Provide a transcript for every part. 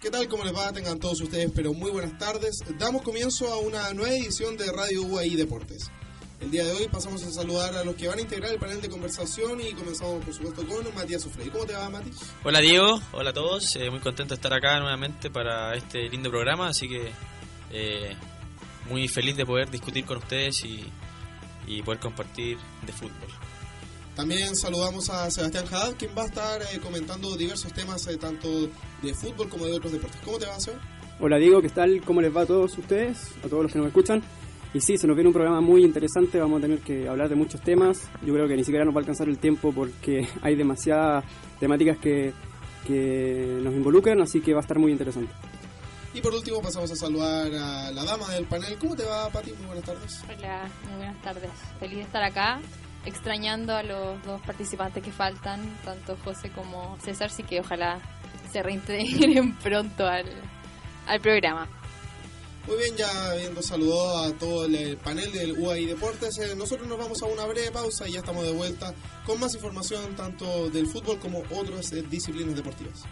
¿Qué tal? ¿Cómo les va? Tengan todos ustedes, pero muy buenas tardes. Damos comienzo a una nueva edición de Radio UAI Deportes. El día de hoy pasamos a saludar a los que van a integrar el panel de conversación y comenzamos, por supuesto, con Matías Sufrey. ¿Cómo te va, Mati? Hola, Diego. Hola a todos. Eh, muy contento de estar acá nuevamente para este lindo programa, así que eh, muy feliz de poder discutir con ustedes y, y poder compartir de fútbol. También saludamos a Sebastián Haddad, quien va a estar eh, comentando diversos temas eh, tanto de fútbol como de otros deportes. ¿Cómo te va, Seba? Hola Diego, ¿qué tal? ¿Cómo les va a todos ustedes? A todos los que nos escuchan. Y sí, se nos viene un programa muy interesante, vamos a tener que hablar de muchos temas. Yo creo que ni siquiera nos va a alcanzar el tiempo porque hay demasiadas temáticas que, que nos involucran, así que va a estar muy interesante. Y por último pasamos a saludar a la dama del panel. ¿Cómo te va, Pati? Muy buenas tardes. Hola, muy buenas tardes. Feliz de estar acá, extrañando a los dos participantes que faltan, tanto José como César, así que ojalá se reintegren pronto al, al programa. Muy bien, ya habiendo saludado a todo el panel del UAI Deportes, eh, nosotros nos vamos a una breve pausa y ya estamos de vuelta con más información tanto del fútbol como otras eh, disciplinas deportivas.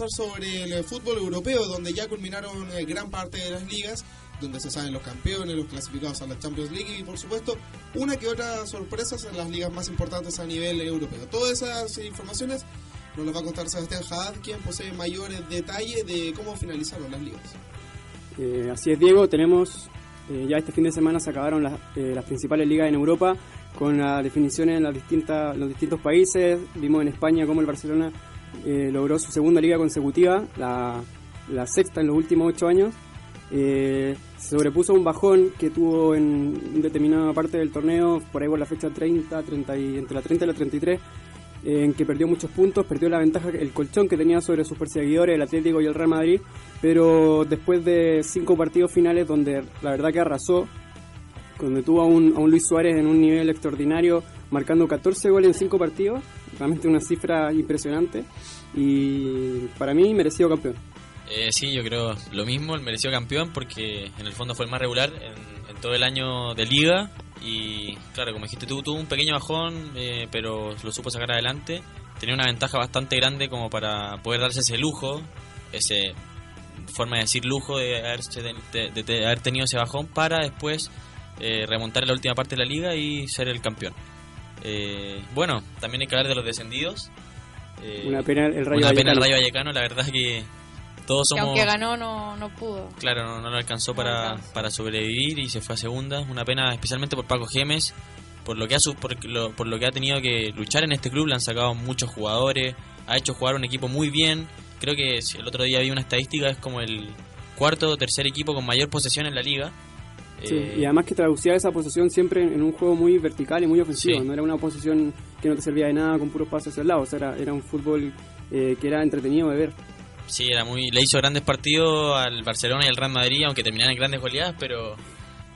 Conversar sobre el fútbol europeo, donde ya culminaron eh, gran parte de las ligas, donde se saben los campeones, los clasificados a la Champions League y por supuesto una que otra sorpresas en las ligas más importantes a nivel europeo. Todas esas informaciones nos las va a contar Sebastián Haddad, quien posee mayores detalles de cómo finalizaron las ligas. Eh, así es, Diego, tenemos eh, ya este fin de semana se acabaron las, eh, las principales ligas en Europa con las definiciones en las distintas, los distintos países. Vimos en España cómo el Barcelona eh, logró su segunda liga consecutiva, la, sexta en los últimos ocho años. Eh, se sobrepuso un bajón que tuvo en determinada parte del torneo, por ahí por la fecha 30, 30 y, entre la 30 y la 33, eh, en que perdió muchos puntos, perdió la ventaja, el colchón que tenía sobre sus perseguidores, el Atlético y el Real Madrid, pero después de cinco partidos finales donde la verdad que arrasó, donde tuvo a un, a un Luis Suárez en un nivel extraordinario, marcando 14 goles en cinco partidos, realmente una cifra impresionante, y para mí merecido campeón. Eh, sí, yo creo lo mismo, el mereció campeón porque en el fondo fue el más regular en, todo el año de liga y claro, como dijiste tú, tuvo un pequeño bajón, eh, pero lo supo sacar adelante. Tenía una ventaja bastante grande como para poder darse ese lujo, ese forma de decir lujo de, haberse haber tenido ese bajón para después eh, remontar en la última parte de la liga y ser el campeón. Eh, bueno, también hay que hablar de los descendidos. Eh, Una pena el Rayo una pena el Vallecano. Rayo Vallecano, la verdad que todos Que somos... aunque ganó, no, no pudo. Claro, no, no lo alcanzó No para, alcanzó. para sobrevivir y se fue a segunda. Una pena especialmente por Paco Gemes, por lo que ha su- por lo, por lo que ha tenido que luchar en este club. Le han sacado muchos jugadores, ha hecho jugar un equipo muy bien. Creo que si el otro día vi una estadística, es como el cuarto o tercer equipo con mayor posesión en la liga. Sí, Eh, y además que traducía esa posición siempre en un juego muy vertical y muy ofensivo. Sí. No era una posición que no te servía de nada con puros pasos hacia el lado. O sea, era, era un fútbol eh, que era entretenido de ver. Sí, era muy, le hizo grandes partidos al Barcelona y al Real Madrid, aunque terminaran en grandes goleadas, pero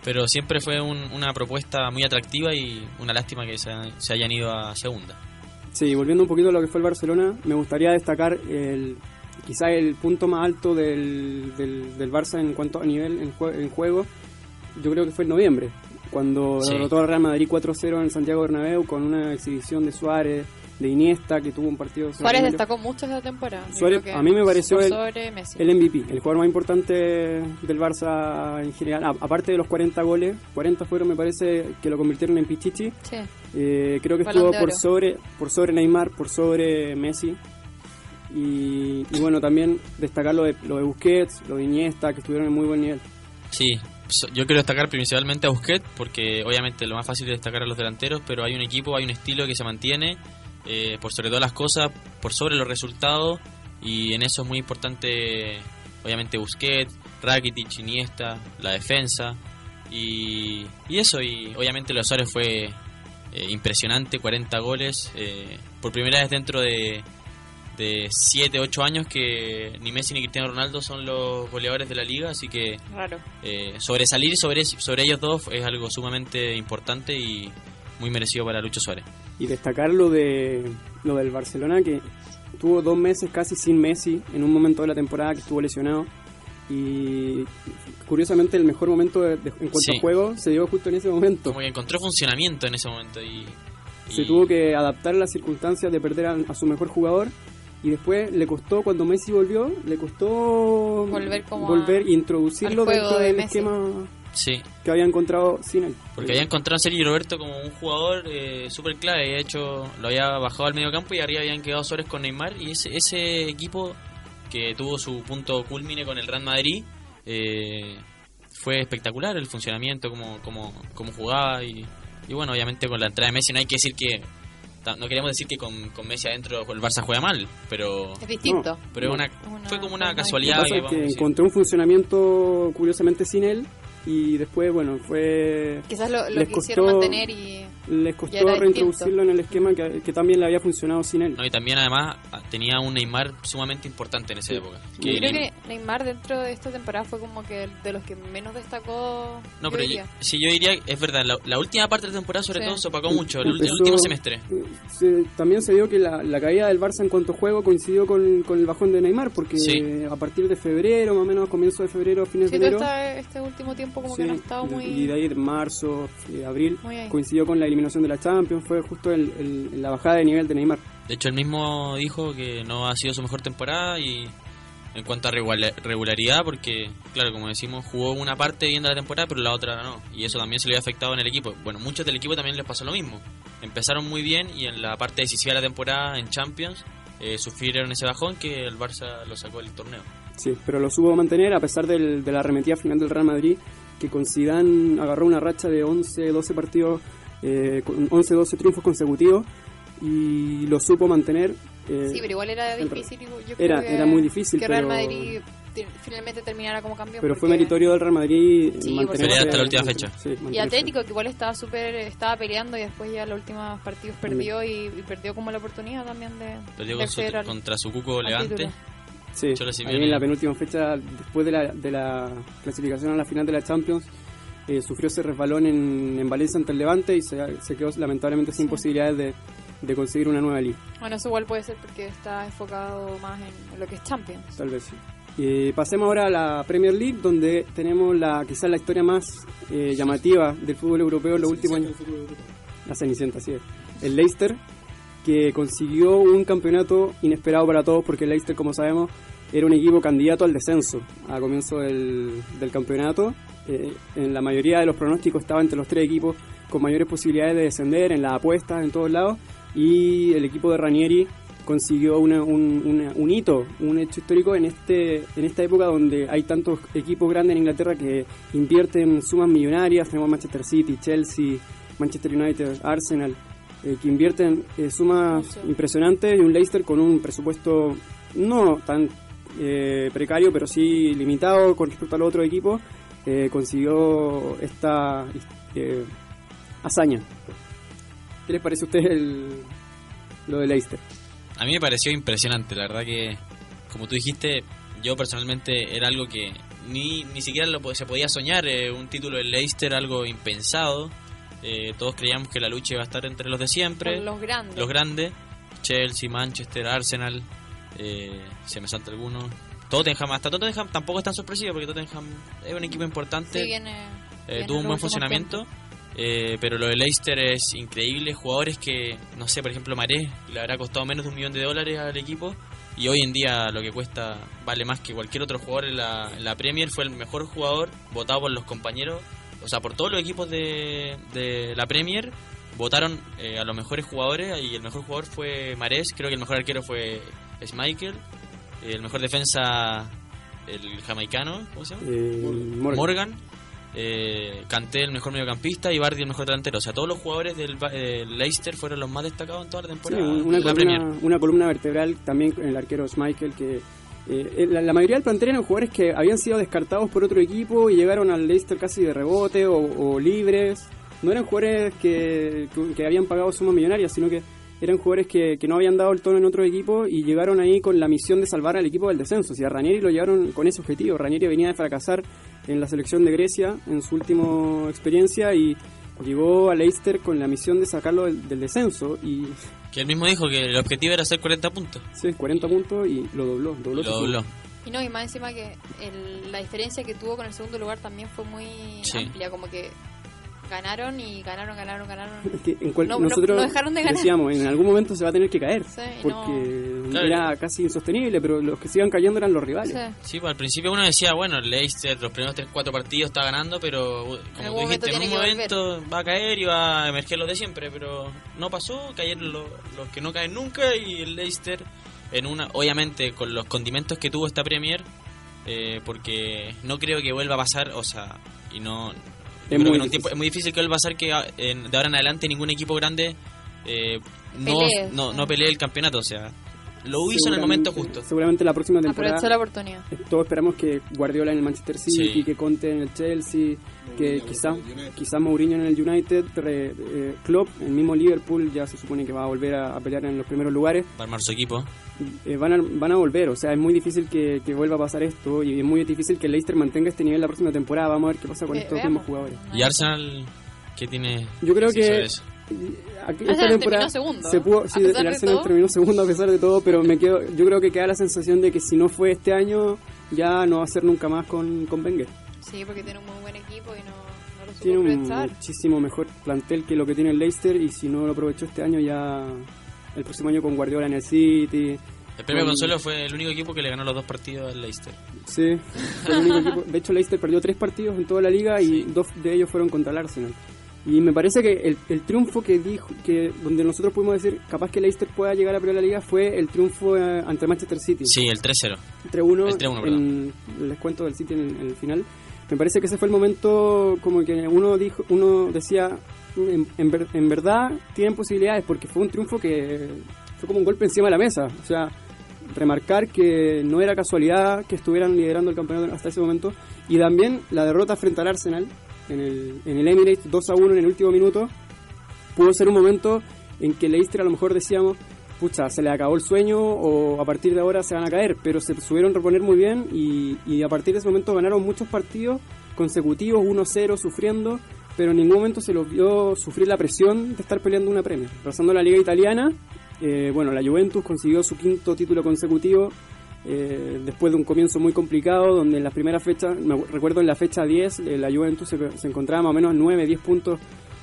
pero siempre fue un- una propuesta muy atractiva y una lástima que se, se hayan ido a segunda. Sí, volviendo un poquito a lo que fue el Barcelona, me gustaría destacar el quizá el punto más alto del, del, del Barça en cuanto a nivel en, jue- en juego. Yo creo que fue en noviembre, cuando Sí. derrotó al Real Madrid 4-0 en Santiago Bernabéu con una exhibición de Suárez, de Iniesta, que tuvo un partido... Suárez destacó mucho esta temporada. Suárez, a mí me pareció el- MVP, el jugador más importante del Barça en general, A- aparte de los 40 goles, 40 fueron me parece que lo convirtieron en Pichichi, Sí. eh, creo que Balón estuvo por sobre, por sobre Neymar, por sobre Messi. Y, y bueno, también destacar lo de, lo de Busquets, lo de Iniesta, que estuvieron en muy buen nivel. Sí, yo quiero destacar principalmente a Busquets porque obviamente lo más fácil es destacar a los delanteros, pero hay un equipo, hay un estilo que se mantiene eh, por sobre todas las cosas, por sobre los resultados y en eso es muy importante obviamente Busquets, Rakitic, Iniesta, la defensa y, eso y obviamente los Suárez fue eh, impresionante, 40 goles eh, por primera vez dentro de de 7, 8 años que ni Messi ni Cristiano Ronaldo son los goleadores de la liga, así que Raro. eh, sobresalir sobre, sobre ellos dos es algo sumamente importante y muy merecido para Lucho Suárez. Y destacar lo, de, lo del Barcelona, que tuvo dos meses casi sin Messi en un momento de la temporada que estuvo lesionado. Y curiosamente el mejor momento de- de- en cuanto Sí. a juego se dio justo en ese momento. Como que encontró funcionamiento en ese momento y... se tuvo que adaptar a las circunstancias de perder a, a su mejor jugador y después le costó cuando Messi volvió le costó Volver como volver a- e introducirlo dentro de del Messi. esquema Sí, que había encontrado sin él. Porque había encontrado a Sergio Roberto como un jugador eh, súper clave, había hecho, lo había bajado al medio campo y arriba habían quedado Suárez con Neymar. Y ese, ese equipo que tuvo su punto culmine con el Real Madrid eh, fue espectacular el funcionamiento, como, como, como jugaba. Y, y bueno, obviamente con la entrada de Messi no hay que decir que, no queremos decir que con, con Messi adentro el Barça juega mal, pero, Es distinto. pero es No. una, Una fue como una lo casualidad. que pasa que es que encontró un funcionamiento curiosamente sin él y después bueno fue Quizás lo, lo les quisieron costó- mantener y les costó reintroducirlo en el esquema que, que también le había funcionado sin él No, y también además tenía un Neymar sumamente importante en esa Sí. época. yo creo Neymar- que Neymar dentro de esta temporada fue como que de los que menos destacó. No, yo pero yo, diría. sí, yo diría, es verdad, la, la última parte de la temporada sobre Sí. todo se opacó mucho, el, el Empezó- último semestre. Se- también se dio que la, la caída del Barça en cuanto a juego coincidió con, con el bajón de Neymar, porque Sí. a partir de febrero, más o menos, comienzo de febrero, fines Sí, de enero, este último tiempo como Sí, que no ha estado de- muy... Y de ahí en marzo, eh, abril, coincidió con la eliminación de la Champions, fue justo el- el- la bajada de nivel de Neymar. De hecho, él mismo dijo que no ha sido su mejor temporada y en cuanto a regula- regularidad, porque, claro, como decimos, jugó una parte bien de la temporada, pero la otra no. Y eso también se le había afectado en el equipo. Bueno, muchos del equipo también les pasó lo mismo. Empezaron muy bien y en la parte decisiva de la temporada, en Champions, eh, sufrieron ese bajón que el Barça lo sacó del torneo. Sí, pero lo supo mantener a pesar del- de la arremetida final del Real Madrid, que con Zidane agarró una racha de 11, 12 partidos, eh, con 11, 12 triunfos consecutivos y lo supo mantener. eh, Sí, pero igual era difícil. Yo creo era- que- era muy difícil, Que Real pero- Madrid te- finalmente terminara como campeón. pero fue meritorio del Real Madrid Sí, mantenerse- hasta la última fecha. sí, Y. Atlético, que igual estaba súper, estaba peleando y después ya los últimos partidos perdió y, y perdió como la oportunidad también de, Perdió de con su- contra su cuco Levante. Sí, ahí en la penúltima fecha, después de la, de la clasificación a la final de la Champions, eh, sufrió ese resbalón en, en Valencia ante el Levante y se, se quedó lamentablemente sin Sí. posibilidades de, de conseguir una nueva liga, Bueno, eso igual puede ser porque está enfocado más en lo que es Champions. tal vez sí. Eh, pasemos ahora a la Premier League, donde tenemos la quizás la historia más eh, llamativa del fútbol europeo en los últimos años. La Cenicienta, es. El Leicester, que consiguió un campeonato inesperado para todos, porque el Leicester, como sabemos, era un equipo candidato al descenso a comienzo del, del campeonato. Eh, en la mayoría de los pronósticos estaba entre los tres equipos con mayores posibilidades de descender, en las apuestas, en todos lados. Y el equipo de Ranieri consiguió una- un, una- un hito, un hecho histórico en este en esta época donde hay tantos equipos grandes en Inglaterra que invierten sumas millonarias. Tenemos Manchester City, Chelsea, Manchester United, Arsenal, eh, que invierten eh, sumas impresionantes y un Leicester con un presupuesto no tan eh, precario, pero sí limitado con respecto a los otros equipos, eh, consiguió esta eh, hazaña. ¿Qué les parece a ustedes el, lo de Leicester? A mí me pareció impresionante, la verdad que, como tú dijiste, yo personalmente era algo que ni, ni siquiera lo, se podía soñar, eh, un título del Leicester, algo impensado. Eh, todos creíamos que la lucha iba a estar entre los de siempre, Con los grandes. los grandes, Chelsea, Manchester, Arsenal, eh, se me salta alguno. Tottenham, hasta Tottenham tampoco es tan sorpresivo porque Tottenham es un equipo importante. Sí, viene, Eh, viene tuvo un en buen funcionamiento. eh, pero lo de Leicester es increíble. Jugadores que, no sé, por ejemplo, Maré le habrá costado menos de un millón de dólares al equipo. Y hoy en día lo que cuesta vale más que cualquier otro jugador en la, en la Premier. Fue el mejor jugador votado por los compañeros. O sea, por todos los equipos de, de la Premier. Votaron eh, a los mejores jugadores y el mejor jugador fue Marés. Creo que el mejor arquero fue Schmeichel. El mejor defensa, el jamaicano, ¿cómo se llama? Eh, Morgan. Morgan, eh, Kanté el mejor mediocampista y Bardi el mejor delantero. O sea, todos los jugadores del eh, Leicester fueron los más destacados en toda la Sí, temporada una, la columna, una columna vertebral también con el arquero Schmeichel que eh, la, la mayoría del plantel eran jugadores que habían sido descartados por otro equipo y llegaron al Leicester casi de rebote o, o libres. No eran jugadores que, que, que habían pagado sumas millonarias, sino que eran jugadores que, que no habían dado el tono en otro equipo y llegaron ahí con la misión de salvar al equipo del descenso. Si a Ranieri lo llevaron con ese objetivo. Ranieri venía de fracasar en la selección de Grecia en su última experiencia y llegó a Leicester con la misión de sacarlo del, del descenso y Que él mismo dijo que el objetivo era hacer 40 puntos. Sí, 40 puntos y lo dobló. dobló Lo dobló. Y no, y más encima que el- la diferencia que tuvo con el segundo lugar también fue muy Sí. amplia, como que ganaron y ganaron, ganaron, ganaron. Es que en cual- No, no- nosotros no dejaron de ganar. decíamos, en algún momento se va a tener que caer. Sí, porque Claro. era casi insostenible, pero los que se iban cayendo eran los rivales. Sí. Sí, pues al principio uno decía, bueno, el Leicester los primeros 3-4 partidos está ganando, pero como algún tú dijiste, en un momento va a caer y va a emerger lo de siempre, pero no pasó, cayeron lo- los que no caen nunca y el Leicester en una, obviamente con los condimentos que tuvo esta Premier, eh, porque no creo que vuelva a pasar, o sea, y no... yo creo muy que en un difícil. tiempo- es muy difícil que vuelva a pasar que ah, en- de ahora en adelante ningún equipo grande eh, no, Pelee. no, no pelee el campeonato, o sea, lo hizo en el momento justo. Seguramente la próxima temporada. Aprovechó la oportunidad. Todos esperamos que Guardiola en el Manchester City, Sí. que Conte en el Chelsea, que Mourinho quizá, Mourinho en el United, re- eh, Klopp, el mismo Liverpool, ya se supone que va a volver a, a pelear en los primeros lugares. Para armar su equipo. eh, van, a, van a volver. O sea, es muy difícil que, que vuelva a pasar esto y es muy difícil que Leicester mantenga este nivel la próxima temporada. Vamos a ver qué pasa con Eh, estos veamos. mismos jugadores. ¿Y Arsenal qué tiene? Yo creo que eso? Aquí- Arsenal esta temporada segundo, se pudo, sí, el Arsenal todo. terminó segundo a pesar de todo, pero me quedo, yo creo que queda la sensación de que si no fue este año ya no va a ser nunca más con, con Wenger. Sí, porque tiene un muy buen equipo y no, no lo supo Tiene un muchísimo mejor plantel que lo que tiene el Leicester y si no lo aprovechó este año ya el próximo año con Guardiola en el City. El premio Con- Consuelo fue el único equipo que le ganó los dos partidos al Leicester. Sí, fue el único equipo. De hecho, Leicester perdió tres partidos en toda la liga y Sí. dos de ellos fueron contra el Arsenal. Y me parece que el, el triunfo que dijo, que donde nosotros pudimos decir capaz que Leicester pueda llegar a la liga fue el triunfo eh, ante Manchester City. Sí, el 3-0. 3-1 El 3-1, en el descuento del City en, en el final. Me parece que ese fue el momento como que uno dijo, uno decía, en, en ver- en verdad tienen posibilidades porque fue un triunfo que fue como un golpe encima de la mesa. O sea, remarcar que no era casualidad que estuvieran liderando el campeonato hasta ese momento y también la derrota frente al Arsenal en el, en el Emirates 2 a 1 en el último minuto pudo ser un momento en que Leicester a lo mejor decíamos pucha, se le acabó el sueño o a partir de ahora se van a caer, pero se supieron reponer muy bien y, y a partir de ese momento ganaron muchos partidos consecutivos, 1-0, sufriendo, pero en ningún momento se los vio sufrir la presión de estar peleando una Premier. Pasando a la Liga Italiana, eh, bueno, la Juventus consiguió su quinto título consecutivo eh, después de un comienzo muy complicado, donde en las primeras fechas, me recuerdo en la fecha 10, eh, la Juventus se, encontraba más o menos 9, 10 puntos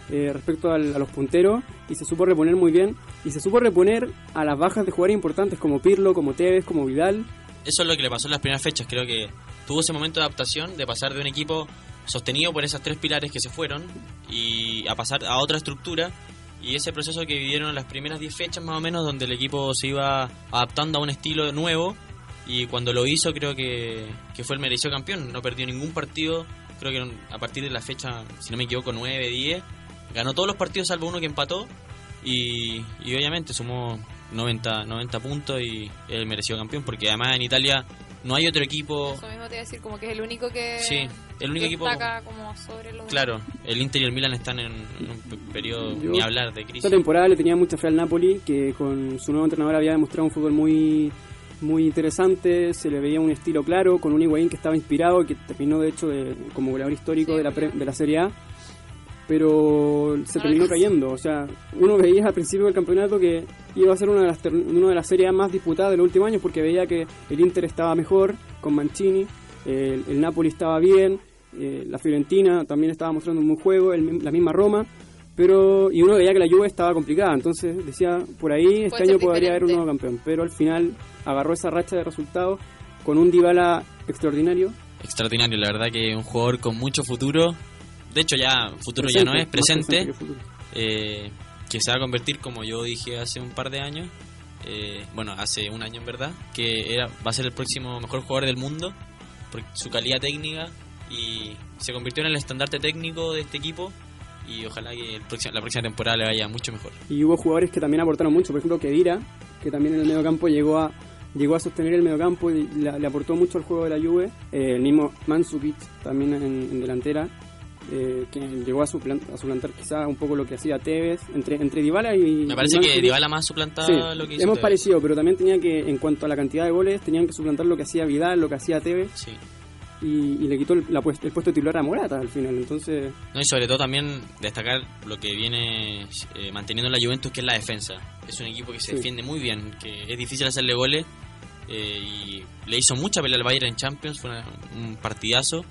eh, respecto a los punteros y se supo reponer muy bien y se supo reponer a las bajas de jugadores importantes como Pirlo, como Tevez, como Vidal. Eso es lo que le pasó en las primeras fechas. Creo que tuvo ese momento de adaptación de pasar de un equipo sostenido por esas tres pilares que se fueron y a pasar a otra estructura. Y ese proceso que vivieron las primeras 10 fechas más o menos, donde el equipo se iba adaptando a un estilo nuevo. Y cuando lo hizo, creo que, que fue el merecido campeón. No perdió ningún partido. Creo que a partir de la fecha, si no me equivoco, 9, 10. Ganó todos los partidos salvo uno que empató. Y, y obviamente sumó 90, 90 puntos y es el merecido campeón. Porque además en Italia no hay otro equipo. Eso mismo te iba a decir, como que es el único que, Sí, el único que equipo. destaca como sobre los Claro, el Inter y el Milan están en, un pe- periodo Yo- ni hablar de Esta crisis. temporada le tenía mucha fe al Napoli, que con su nuevo entrenador había demostrado un fútbol muy muy interesante, se le veía un estilo claro, con un Higuaín que estaba inspirado, que terminó de hecho de- como goleador histórico Sí, de, la pre- de la Serie A, pero se No terminó cayendo. O sea, uno veía al principio del campeonato que iba a ser una de las, una de las series A más disputadas de los últimos años, porque veía que el Inter estaba mejor con Mancini, el, el Napoli estaba bien, eh, la Fiorentina también estaba mostrando un buen juego, el la misma Roma. Pero, y uno veía que la Juve estaba complicada, entonces decía, por ahí este Puede año podría haber un diferente. nuevo campeón. Pero al final agarró esa racha de resultados con un Dybala extraordinario. Extraordinario, la verdad que un jugador con mucho futuro. De hecho, ya futuro ya no es, más presente. que eh, que se va a convertir, como yo dije hace un par de años, eh, bueno, hace un año en verdad, que era, va a ser el próximo mejor jugador del mundo por su calidad técnica y se convirtió en el estandarte técnico de este equipo y ojalá que el próximo- la próxima temporada le vaya mucho mejor. Y hubo jugadores que también aportaron mucho, por ejemplo Kedira, que también en el mediocampo llegó a llegó a sostener el mediocampo y la- le aportó mucho al juego de la Juve. Eh, el mismo Mandzukic también en, en delantera, eh, que llegó a, suplan- a suplantar quizá un poco lo que hacía Tevez entre entre Dybala y Me parece y que. Dybala más suplantaba Sí, lo que hizo hemos Tevez. parecido, pero también tenía que, en cuanto a la cantidad de goles, tenían que suplantar lo que hacía Vidal, lo que hacía Tevez, Sí. Y, y le quitó el, la el puesto titular a Morata al final. Entonces, No, y sobre todo también destacar lo que viene eh, manteniendo la Juventus, que es la defensa. Es un equipo que se Sí. defiende muy bien, que es difícil hacerle goles. eh, y le hizo mucha pelea al Bayern en Champions, fue una- un partidazo.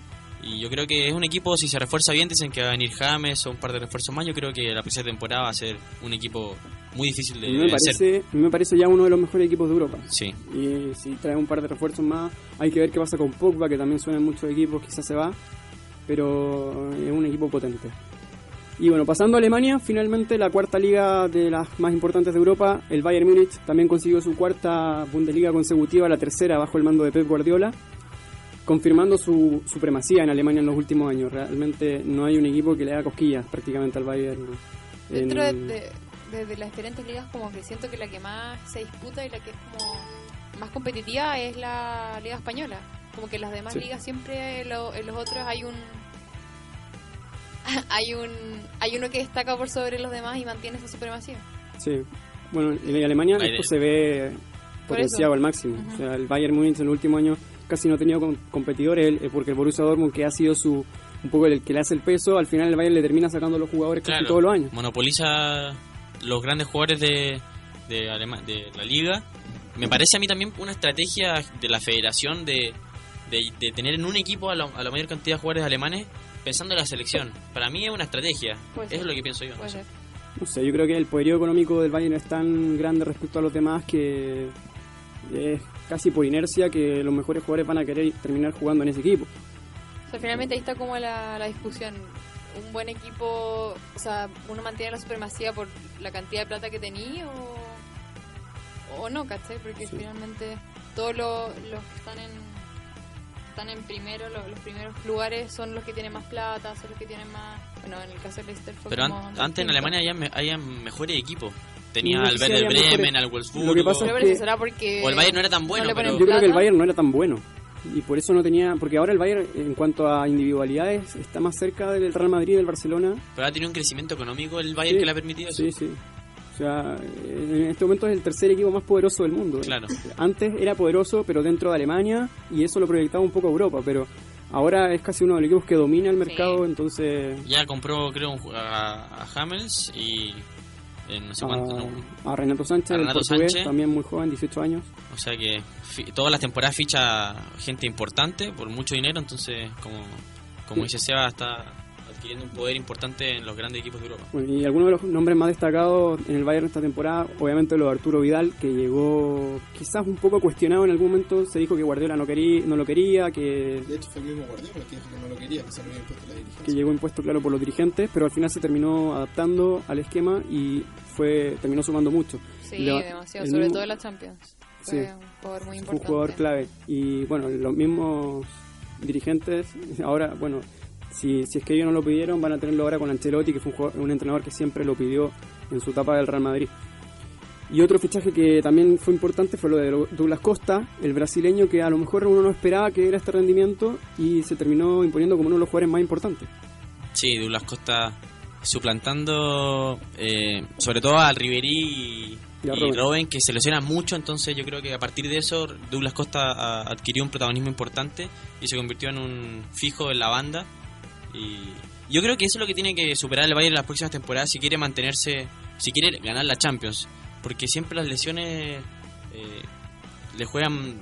Y yo creo que es un equipo, si se refuerza bien, dicen que va a venir James o un par de refuerzos más. Yo creo que la próxima temporada va a ser un equipo muy difícil de me parece, a mí me parece ya uno de los mejores equipos de Europa. Sí, Y si trae un par de refuerzos más, hay que ver qué pasa con Pogba, que también suena en muchos equipos, quizás se va, pero es un equipo potente. Y bueno, pasando a Alemania, finalmente la cuarta liga de las más importantes de Europa, el Bayern Múnich también consiguió su cuarta Bundesliga consecutiva, la tercera bajo el mando de Pep Guardiola, confirmando su supremacía en Alemania en los últimos años. Realmente no hay un equipo que le haga cosquillas prácticamente al Bayern. Dentro en- de- de- de las diferentes ligas, como que siento que la que más se disputa y la que es como más competitiva es la Liga Española. Como que en las demás Sí. ligas siempre lo- en los otros hay un hay un hay uno que destaca por sobre los demás y mantiene esa supremacía. Sí. Bueno, en Alemania Bayern. esto se ve potenciado al máximo. O sea, el Bayern Múnich en el último año casi no ha tenido com- competidores eh, porque el Borussia Dortmund, que ha sido su un poco el que le hace el peso, al final el Bayern le termina sacando los jugadores casi todos los años. Monopoliza los grandes jugadores de, de, Alema- de la liga. Me parece a mí también una estrategia de la federación de, de, de tener en un equipo a, la- a la mayor cantidad de jugadores alemanes pensando en la selección. Para mí es una estrategia. Puede Eso ser. es lo que pienso yo. no Puede sé. ser. No sé, yo creo que el poderío económico del Bayern es tan grande respecto a los demás que es casi por inercia que los mejores jugadores van a querer terminar jugando en ese equipo. O sea, finalmente ahí está como la, la discusión. Un buen equipo, o sea, uno mantiene la supremacía por la cantidad de plata que tenía o, o no, ¿cachai? Porque Sí. finalmente todos los, los que están en están en primero, los, los primeros lugares son los que tienen más plata, son los que tienen más... Bueno, en el caso de Leicester fue Pero an- antes en. Alemania había, me- había mejores equipos. Tenía al Werder mejores- Bremen, al Lo que Wolfsburgo. pasa Pero es eso que- será porque... O el Bayern no era tan bueno, pero- Yo creo que el. Bayern no era tan bueno. Y por eso no tenía. Porque ahora el Bayern, en cuanto a individualidades, está más cerca del Real Madrid y del Barcelona. Pero ha tenido un crecimiento económico el Bayern Sí. que le ha permitido eso. Sí, sí. O sea, en este momento es el tercer equipo más poderoso del mundo. Claro. Antes era poderoso, pero dentro de Alemania, y eso lo proyectaba un poco a Europa. Pero ahora es casi uno de los equipos que domina el mercado, entonces. Ya compró, creo, a, a Hamels y. eh, no sé cuánto. no. A, Renato Sánchez, A Renato Sánchez. también muy joven, 18 años. O sea que todas las temporadas ficha gente importante por mucho dinero, entonces, como, como dice Seba, está adquiriendo un poder importante en los grandes equipos de Europa. Bueno, y algunos de los nombres más destacados en el Bayern esta temporada, obviamente lo de Arturo Vidal, que llegó quizás un poco cuestionado en algún momento, se dijo que Guardiola no, quería, no lo quería, que, De hecho, fue el mismo Guardiola que dijo que no lo quería, que se lo había impuesto la dirigencia. que llegó impuesto claro por los dirigentes, pero al final se terminó adaptando al esquema y fue terminó sumando mucho. Sí, demasiado, el sobre mismo- todo en la Champions. Sí. Fue un jugador muy Fue un importante. jugador clave. Y bueno, los mismos dirigentes, ahora, bueno, si, si es que ellos no lo pidieron, van a tenerlo ahora con Ancelotti, que fue un, jugador- un entrenador que siempre lo pidió en su etapa del Real Madrid. Y otro fichaje que también fue importante fue lo de Douglas Costa, el brasileño que a lo mejor uno no esperaba que era este rendimiento y se terminó imponiendo como uno de los jugadores más importantes. Sí, Douglas Costa suplantando eh, sobre todo a Ribery y, Y a y. Robben, que se lesionan mucho, entonces yo creo que a partir de eso Douglas Costa adquirió un protagonismo importante y se convirtió en un fijo en la banda. Y yo creo que eso es lo que tiene que superar el Bayern en las próximas temporadas si quiere mantenerse, si quiere ganar la Champions, porque siempre las lesiones eh, le juegan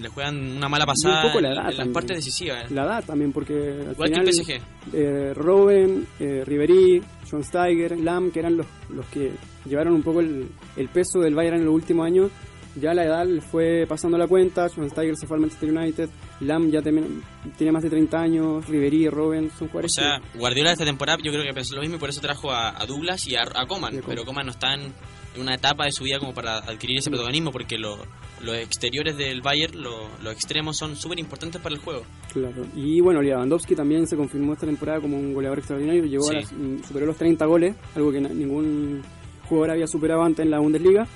le juegan una mala pasada poco la edad en las partes decisivas. La edad también, porque al Igual que final el PSG. eh, Robben, eh, Ribery, John Steiger, Lam, que eran los, los que llevaron un poco el, el peso del Bayern en los últimos años, ya la edad fue pasando la cuenta, John Steiger se fue al Manchester United, Lam ya tiene más de 30 años, Ribery, Robben, son O jugadores sea, que- Guardiola esta temporada yo creo que pensó lo mismo y por eso trajo a, a Douglas y a, a Coman. Y. Pero Coman no está en una etapa de su vida como para adquirir ese protagonismo porque lo- los exteriores del Bayern, lo- los extremos son súper importantes para el juego. Claro. Y bueno, Lewandowski también se confirmó esta temporada como un goleador extraordinario, llegó Sí. a las- mm, superó los 30 goles, algo que ningún jugador había superado antes en la Bundesliga.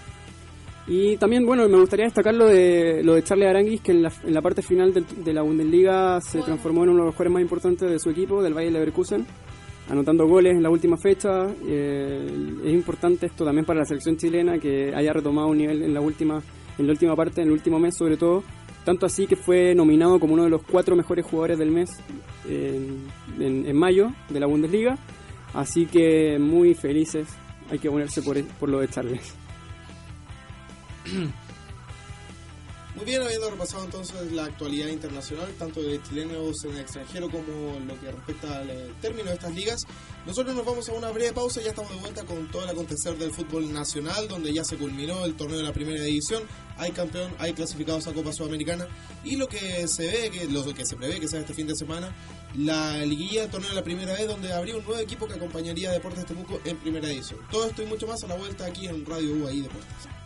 Y también, bueno, me gustaría destacar lo de, lo de Charles Aranguis, que en la, parte final de la Bundesliga se transformó en uno de los jugadores más importantes de su equipo, del Bayer Leverkusen, anotando goles en la última fecha. Eh, es importante esto también para la selección chilena, que haya retomado un nivel en la última, en la última parte, en el último mes sobre todo. Tanto así que fue nominado como uno de los cuatro mejores jugadores del mes en- en mayo de la Bundesliga. Así que muy felices, hay que ponerse por, por lo de Charles. Muy bien, habiendo repasado entonces la actualidad internacional, tanto de chilenos en el extranjero como lo que respecta al eh, término de estas ligas, nosotros nos vamos a una breve pausa y ya estamos de vuelta con todo el acontecer del fútbol nacional, donde ya se culminó el torneo de la primera división, hay campeón, hay clasificados a Copa Sudamericana y lo que se ve, que lo que se prevé que sea este fin de semana, la liguilla del torneo de la primera vez, donde habría un nuevo equipo que acompañaría a Deportes Temuco en primera edición. Todo esto y mucho más a la vuelta aquí en Radio UAI Deportes.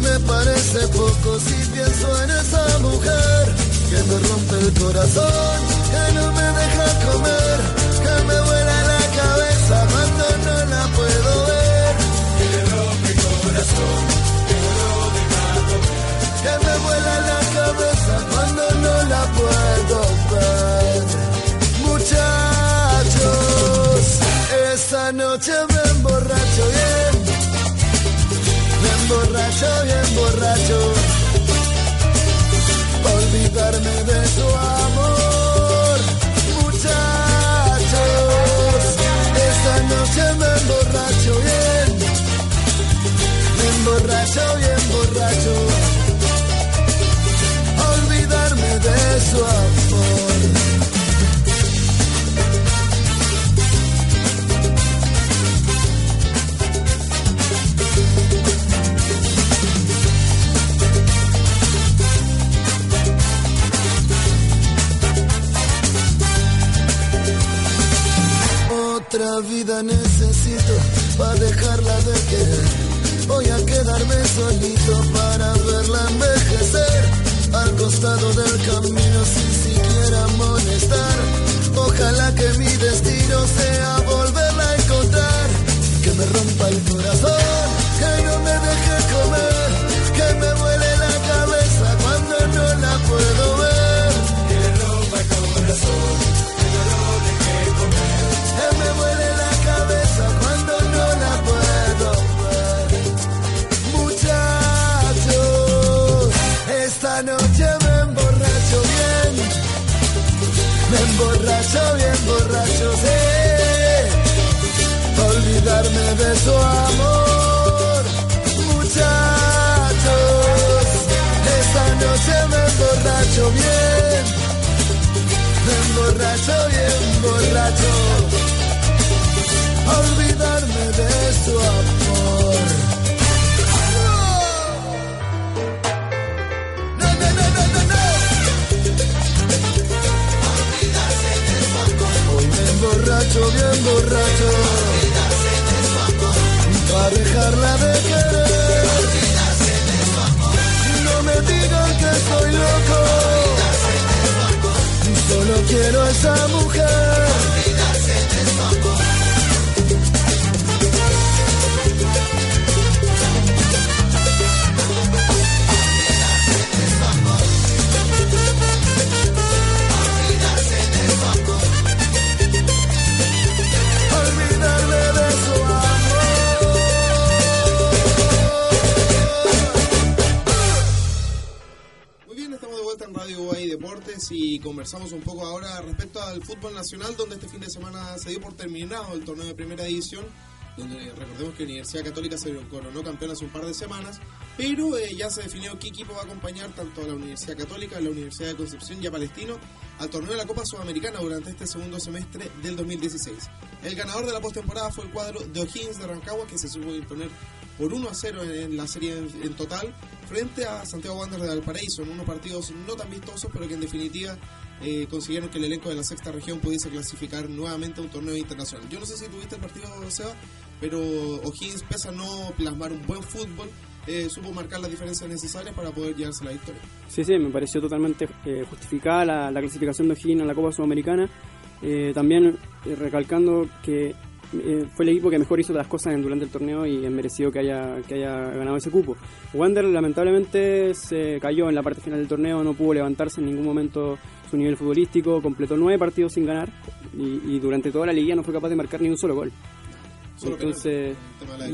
me parece poco si pienso en esa mujer que me rompe el corazón, que no me deja comer, que me vuela la cabeza cuando no la puedo ver. Que me rompe el corazón, que no deja comer, que me vuela la cabeza cuando no la puedo ver. Muchachos, esta noche me me emborracho bien borracho, olvidarme de su amor, muchachos. Esta noche me emborracho bien, me emborracho bien borracho, olvidarme de su amor. Otra vida necesito para dejarla de querer. Voy a quedarme solito para verla envejecer. Al costado del camino sin siquiera molestar. Ojalá que mi destino sea volverla a encontrar. Que me rompa el corazón, que no me deje comer. Que me vuele Me emborracho bien, borracho, sí. Olvidarme de su amor. Muchachos, esta noche me emborracho bien. Me emborracho bien, borracho olvidarme de su amor. Dejarla de querer. No me digan que soy loco. Solo quiero a esa mujer. Y conversamos un poco ahora respecto al fútbol nacional, donde este fin de semana se dio por terminado el torneo de primera división, donde recordemos que Universidad Católica se coronó campeón hace un par de semanas, pero eh, ya se definió qué equipo va a acompañar tanto a la Universidad Católica, a la Universidad de Concepción y a Palestino al torneo de la Copa Sudamericana durante este segundo semestre del 2016. El ganador de la postemporada fue el cuadro de O'Higgins de Rancagua, que se supo imponer por 1 a 0 en la serie en total frente a Santiago Wanderers de Valparaíso en unos partidos no tan vistosos pero que en definitiva eh, consiguieron que el elenco de la sexta región pudiese clasificar nuevamente a un torneo internacional. Yo no sé si tuviste el partido, Seba, pero O'Higgins, pese a no plasmar un buen fútbol, eh, supo marcar las diferencias necesarias para poder llevarse la victoria. Sí, sí, me pareció totalmente eh, justificada la, la clasificación de O'Higgins a la Copa Sudamericana. Eh, también eh, recalcando que eh, fue el equipo que mejor hizo las cosas en- durante el torneo y es merecido que haya, que haya ganado ese cupo. Wander lamentablemente se cayó en la parte final del torneo, no pudo levantarse en ningún momento su nivel futbolístico, completó nueve partidos sin ganar y, y durante toda la liga no fue capaz de marcar ni un solo gol. Solo Entonces, penal, el tema de la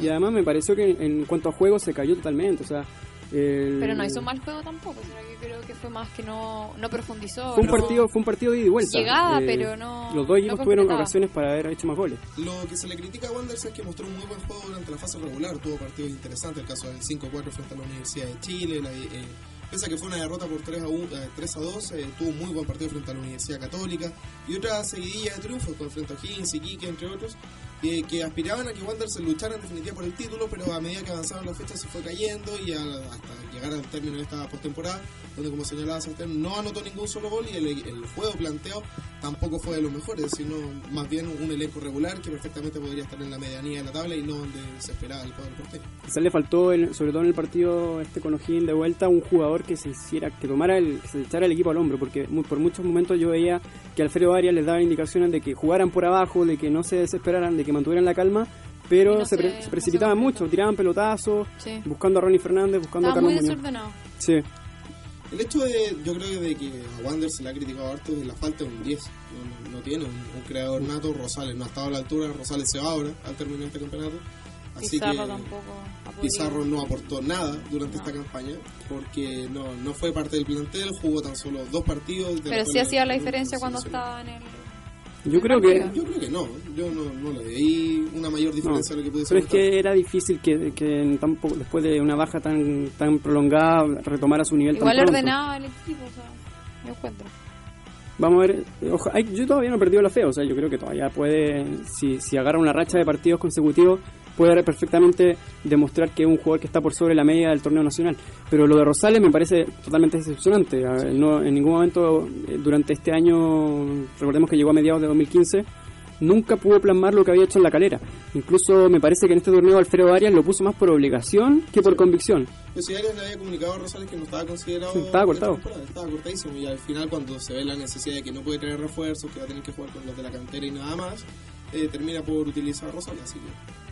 y, y además me pareció que en cuanto a juego se cayó totalmente, o sea... el- Pero no hizo mal juego tampoco, sino que creo que fue más que no, no profundizó. Fue un no- partido, fue un partido de ida y vuelta. Llegaba, Eh, pero no- Los dos no equipos tuvieron concretaba. ocasiones para haber hecho más goles. Lo que se le critica a Wanderers es que mostró un muy buen juego durante la fase regular, tuvo partidos interesantes, el caso del 5-4 frente a la Universidad de Chile, la, eh, pese a que fue una derrota por 3 a, 1, eh, 3 a 2, eh, tuvo un muy buen partido frente a la Universidad Católica y otra seguidilla de triunfos con frente a Higgins y Quique, entre otros, eh, que aspiraban a que Wanderers luchara en definitiva por el título, pero a medida que avanzaban las fechas se fue cayendo y a- hasta llegar al término de esta postemporada, donde como señalaba Sebastián, no anotó ningún solo gol y el, el juego planteado tampoco fue de los mejores, sino más bien un elenco regular que perfectamente podría estar en la medianía de la tabla y no donde se esperaba el cuadro porteño. Quizás le faltó, sobre todo en el partido este con O'Higgins de vuelta, un jugador que se hiciera, que tomara el, que se echara el equipo al hombro, porque por muchos momentos yo veía que Alfredo Arias les daba indicaciones de que jugaran por abajo, de que no se desesperaran, de que mantuvieran la calma, pero no se, pre- se- se no precipitaban se mucho, tiraban pelotazos, Sí. buscando a Ronnie Fernández, buscando a Estaba muy Carlos Muñoz. desordenado. Sí, El hecho de, yo creo que de que a Wander se le ha criticado harto es la falta de un 10. No, no- no tiene un, un creador nato. Rosales no ha estado a la altura. Rosales se va ahora al terminar este campeonato. Así Pizarro que tampoco. Pizarro no aportó nada durante No. esta campaña porque no, no fue parte del plantel. Jugó tan solo dos partidos. de Pero sí hacía la diferencia cuando estaba en el. Yo creo que, Yo creo que no. Yo no, no le veí una mayor diferencia No, a lo que pudiese pero es que era difícil que, que en tan poco- después de una baja tan tan prolongada retomara su nivel Igual tan pronto. ordenaba el equipo, o sea, yo encuentro. Vamos a ver, ay, yo todavía no he perdido la fe, o sea, yo creo que todavía puede, si, si agarra una racha de partidos consecutivos, puede perfectamente demostrar que es un jugador que está por sobre la media del torneo nacional. Pero lo de Rosales me parece totalmente decepcionante. No, en ningún momento eh, durante este año, recordemos que llegó a mediados de 2015, nunca pudo plasmar lo que había hecho en la calera. Incluso me parece que en este torneo Alfredo Arias lo puso más por obligación que por convicción. Pues si Arias le había comunicado a Rosales que no estaba considerado. Sí, estaba cortado. Estaba cortadísimo. Y al final, cuando se ve la necesidad de que no puede traer refuerzos, que va a tener que jugar con los de la cantera y nada más, eh, termina por utilizar a Rosales. Así que,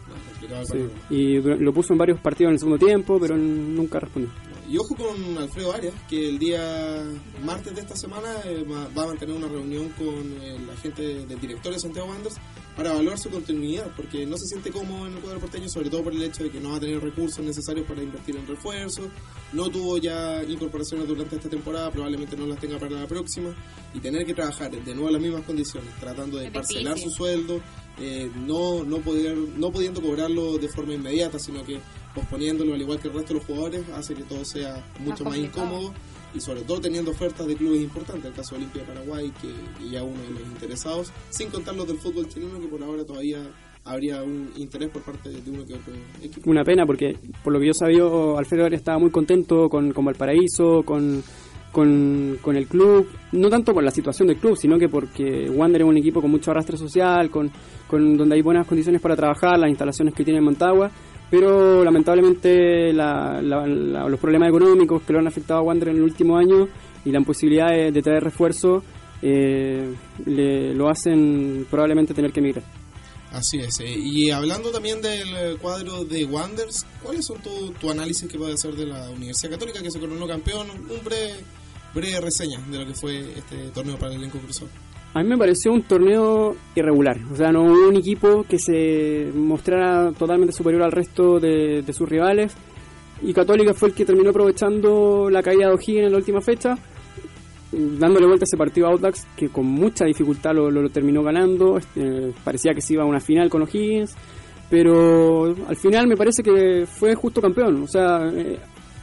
Sí. Y lo puso en varios partidos en el segundo tiempo, pero nunca respondió. Y ojo con Alfredo Arias, que el día martes de esta semana eh, va a mantener una reunión con eh, la gente del directorio de Santiago Wanderers para evaluar su continuidad, porque no se siente cómodo en el cuadro porteño, sobre todo por el hecho de que no va a tener recursos necesarios para invertir en refuerzos, no tuvo ya incorporaciones durante esta temporada, probablemente no las tenga para la próxima, y tener que trabajar de nuevo en las mismas condiciones, tratando de parcelar su sueldo, eh, no, no, poder, no pudiendo cobrarlo de forma inmediata, sino que posponiéndolo al igual que el resto de los jugadores, hace que todo sea mucho más, incómodo y sobre todo teniendo ofertas de clubes importantes, el caso de Olimpia de Paraguay, que, que ya uno de los interesados, sin contar los del fútbol chileno, que por ahora todavía habría un interés por parte de uno que otro equipo. Una pena porque, por lo que yo sabía, Alfredo Arias estaba muy contento con, con Valparaíso, con, con, con el club. No tanto por la situación del club, sino que porque Wander es un equipo con mucho arrastre social, con, con donde hay buenas condiciones para trabajar, las instalaciones que tiene en Mantagua. Pero lamentablemente la- la- la- los problemas económicos que lo han afectado a Wander en el último año y la imposibilidad de, de traer refuerzo eh, le, lo hacen probablemente tener que emigrar. Así es. eh, Y hablando también del cuadro de Wanderers, ¿cuáles son tu, tu análisis que puede hacer de la Universidad Católica que se coronó campeón? Un breve, breve reseña de lo que fue este torneo para el elenco cruzado. A mí me pareció un torneo irregular, o sea, no hubo un equipo que se mostrara totalmente superior al resto de, de sus rivales y Católica fue el que terminó aprovechando la caída de O'Higgins en la última fecha, dándole vuelta a ese partido a Audax que con mucha dificultad lo, lo- lo terminó ganando, este, parecía que se iba a una final con O'Higgins, pero al final me parece que fue justo campeón, o sea, eh,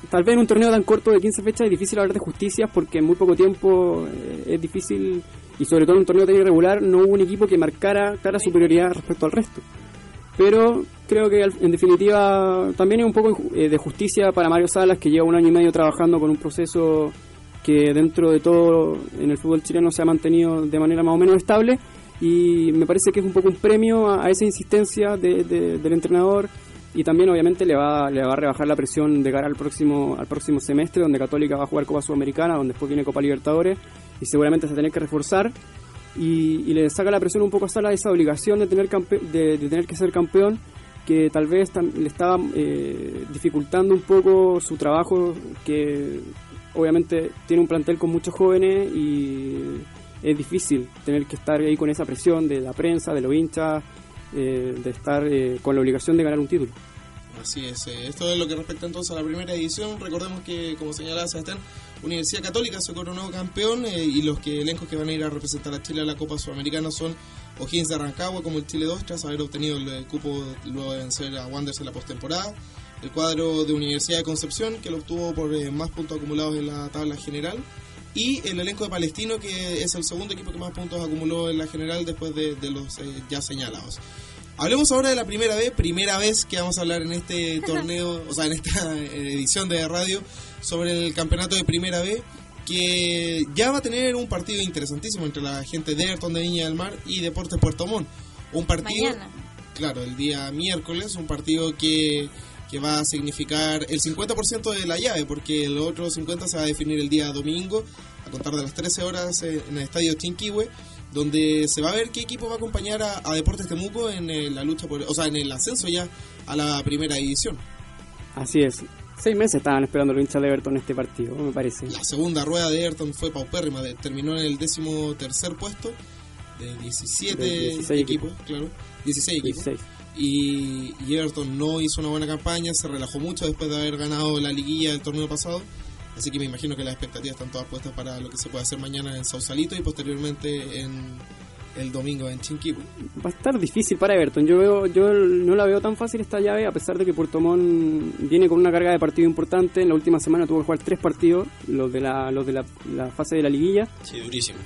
tal vez en un torneo tan corto de 15 fechas es difícil hablar de justicias porque en muy poco tiempo eh, es difícil y sobre todo en un torneo tan irregular no hubo un equipo que marcara clara superioridad respecto al resto. Pero creo que en definitiva también es un poco eh, de justicia para Mario Salas que lleva un año y medio trabajando con un proceso que dentro de todo en el fútbol chileno se ha mantenido de manera más o menos estable y me parece que es un poco un premio a, esa insistencia de- del entrenador y también obviamente le va, le va a rebajar la presión de cara al próximo, al próximo semestre donde Católica va a jugar Copa Sudamericana, donde después viene Copa Libertadores y seguramente se va a tener que reforzar y, le saca la presión un poco a Sala esa obligación de tener, campe- de, tener que ser campeón que tal vez le estaba eh, dificultando un poco su trabajo que obviamente tiene un plantel con muchos jóvenes y es difícil tener que estar ahí con esa presión de la prensa, de los hinchas, eh, de estar eh, con la obligación de ganar un título. Así es. eh, Esto es lo que respecta entonces a la primera edición. Recordemos que, como señalaba Sebastián, Universidad Católica se coronó campeón eh, y los que elencos que van a ir a representar a Chile a la Copa Sudamericana son O'Higgins de Rancagua como el Chile 2 tras haber obtenido el eh, cupo luego de vencer a Wanderers en la postemporada. El cuadro de Universidad de Concepción que lo obtuvo por más puntos acumulados en la tabla general. Y el elenco de Palestino que es el segundo equipo que más puntos acumuló en la general después de, de los eh, ya señalados. Hablemos ahora de la primera vez, primera vez que vamos a hablar en este torneo, o sea, en esta eh, edición de radio sobre el campeonato de primera B, que ya va a tener un partido interesantísimo entre la gente de Ayrton de Viña del Mar y Deportes Puerto Montt. Un partido, Mañana. claro, el día miércoles, un partido que, que va a significar el 50% de la llave, porque el otro 50% se va a definir el día domingo, a contar de las 13 horas eh, en el estadio Chinquihue, donde se va a ver qué equipo va a acompañar a, a Deportes Temuco en eh, la lucha por, o sea, en el ascenso ya a la primera edición. Así es. Seis meses estaban esperando los hinchas de Everton este partido, me parece. La segunda rueda de Everton fue paupérrima, de- terminó en el décimo tercer puesto de 17 De 16 equipos, claro, 16 equipos. 16. Y, y Everton no hizo una buena campaña, se relajó mucho después de haber ganado la liguilla del torneo pasado. Así que me imagino que las expectativas están todas puestas para lo que se puede hacer mañana en Sausalito y posteriormente en el domingo en Chinquibu. Va a estar difícil para Everton. Yo veo, yo no la veo tan fácil esta llave, a pesar de que Puerto Montt viene con una carga de partido importante. En la última semana tuvo que jugar tres partidos, los de la, los de la, la fase de la liguilla. Sí, durísimo.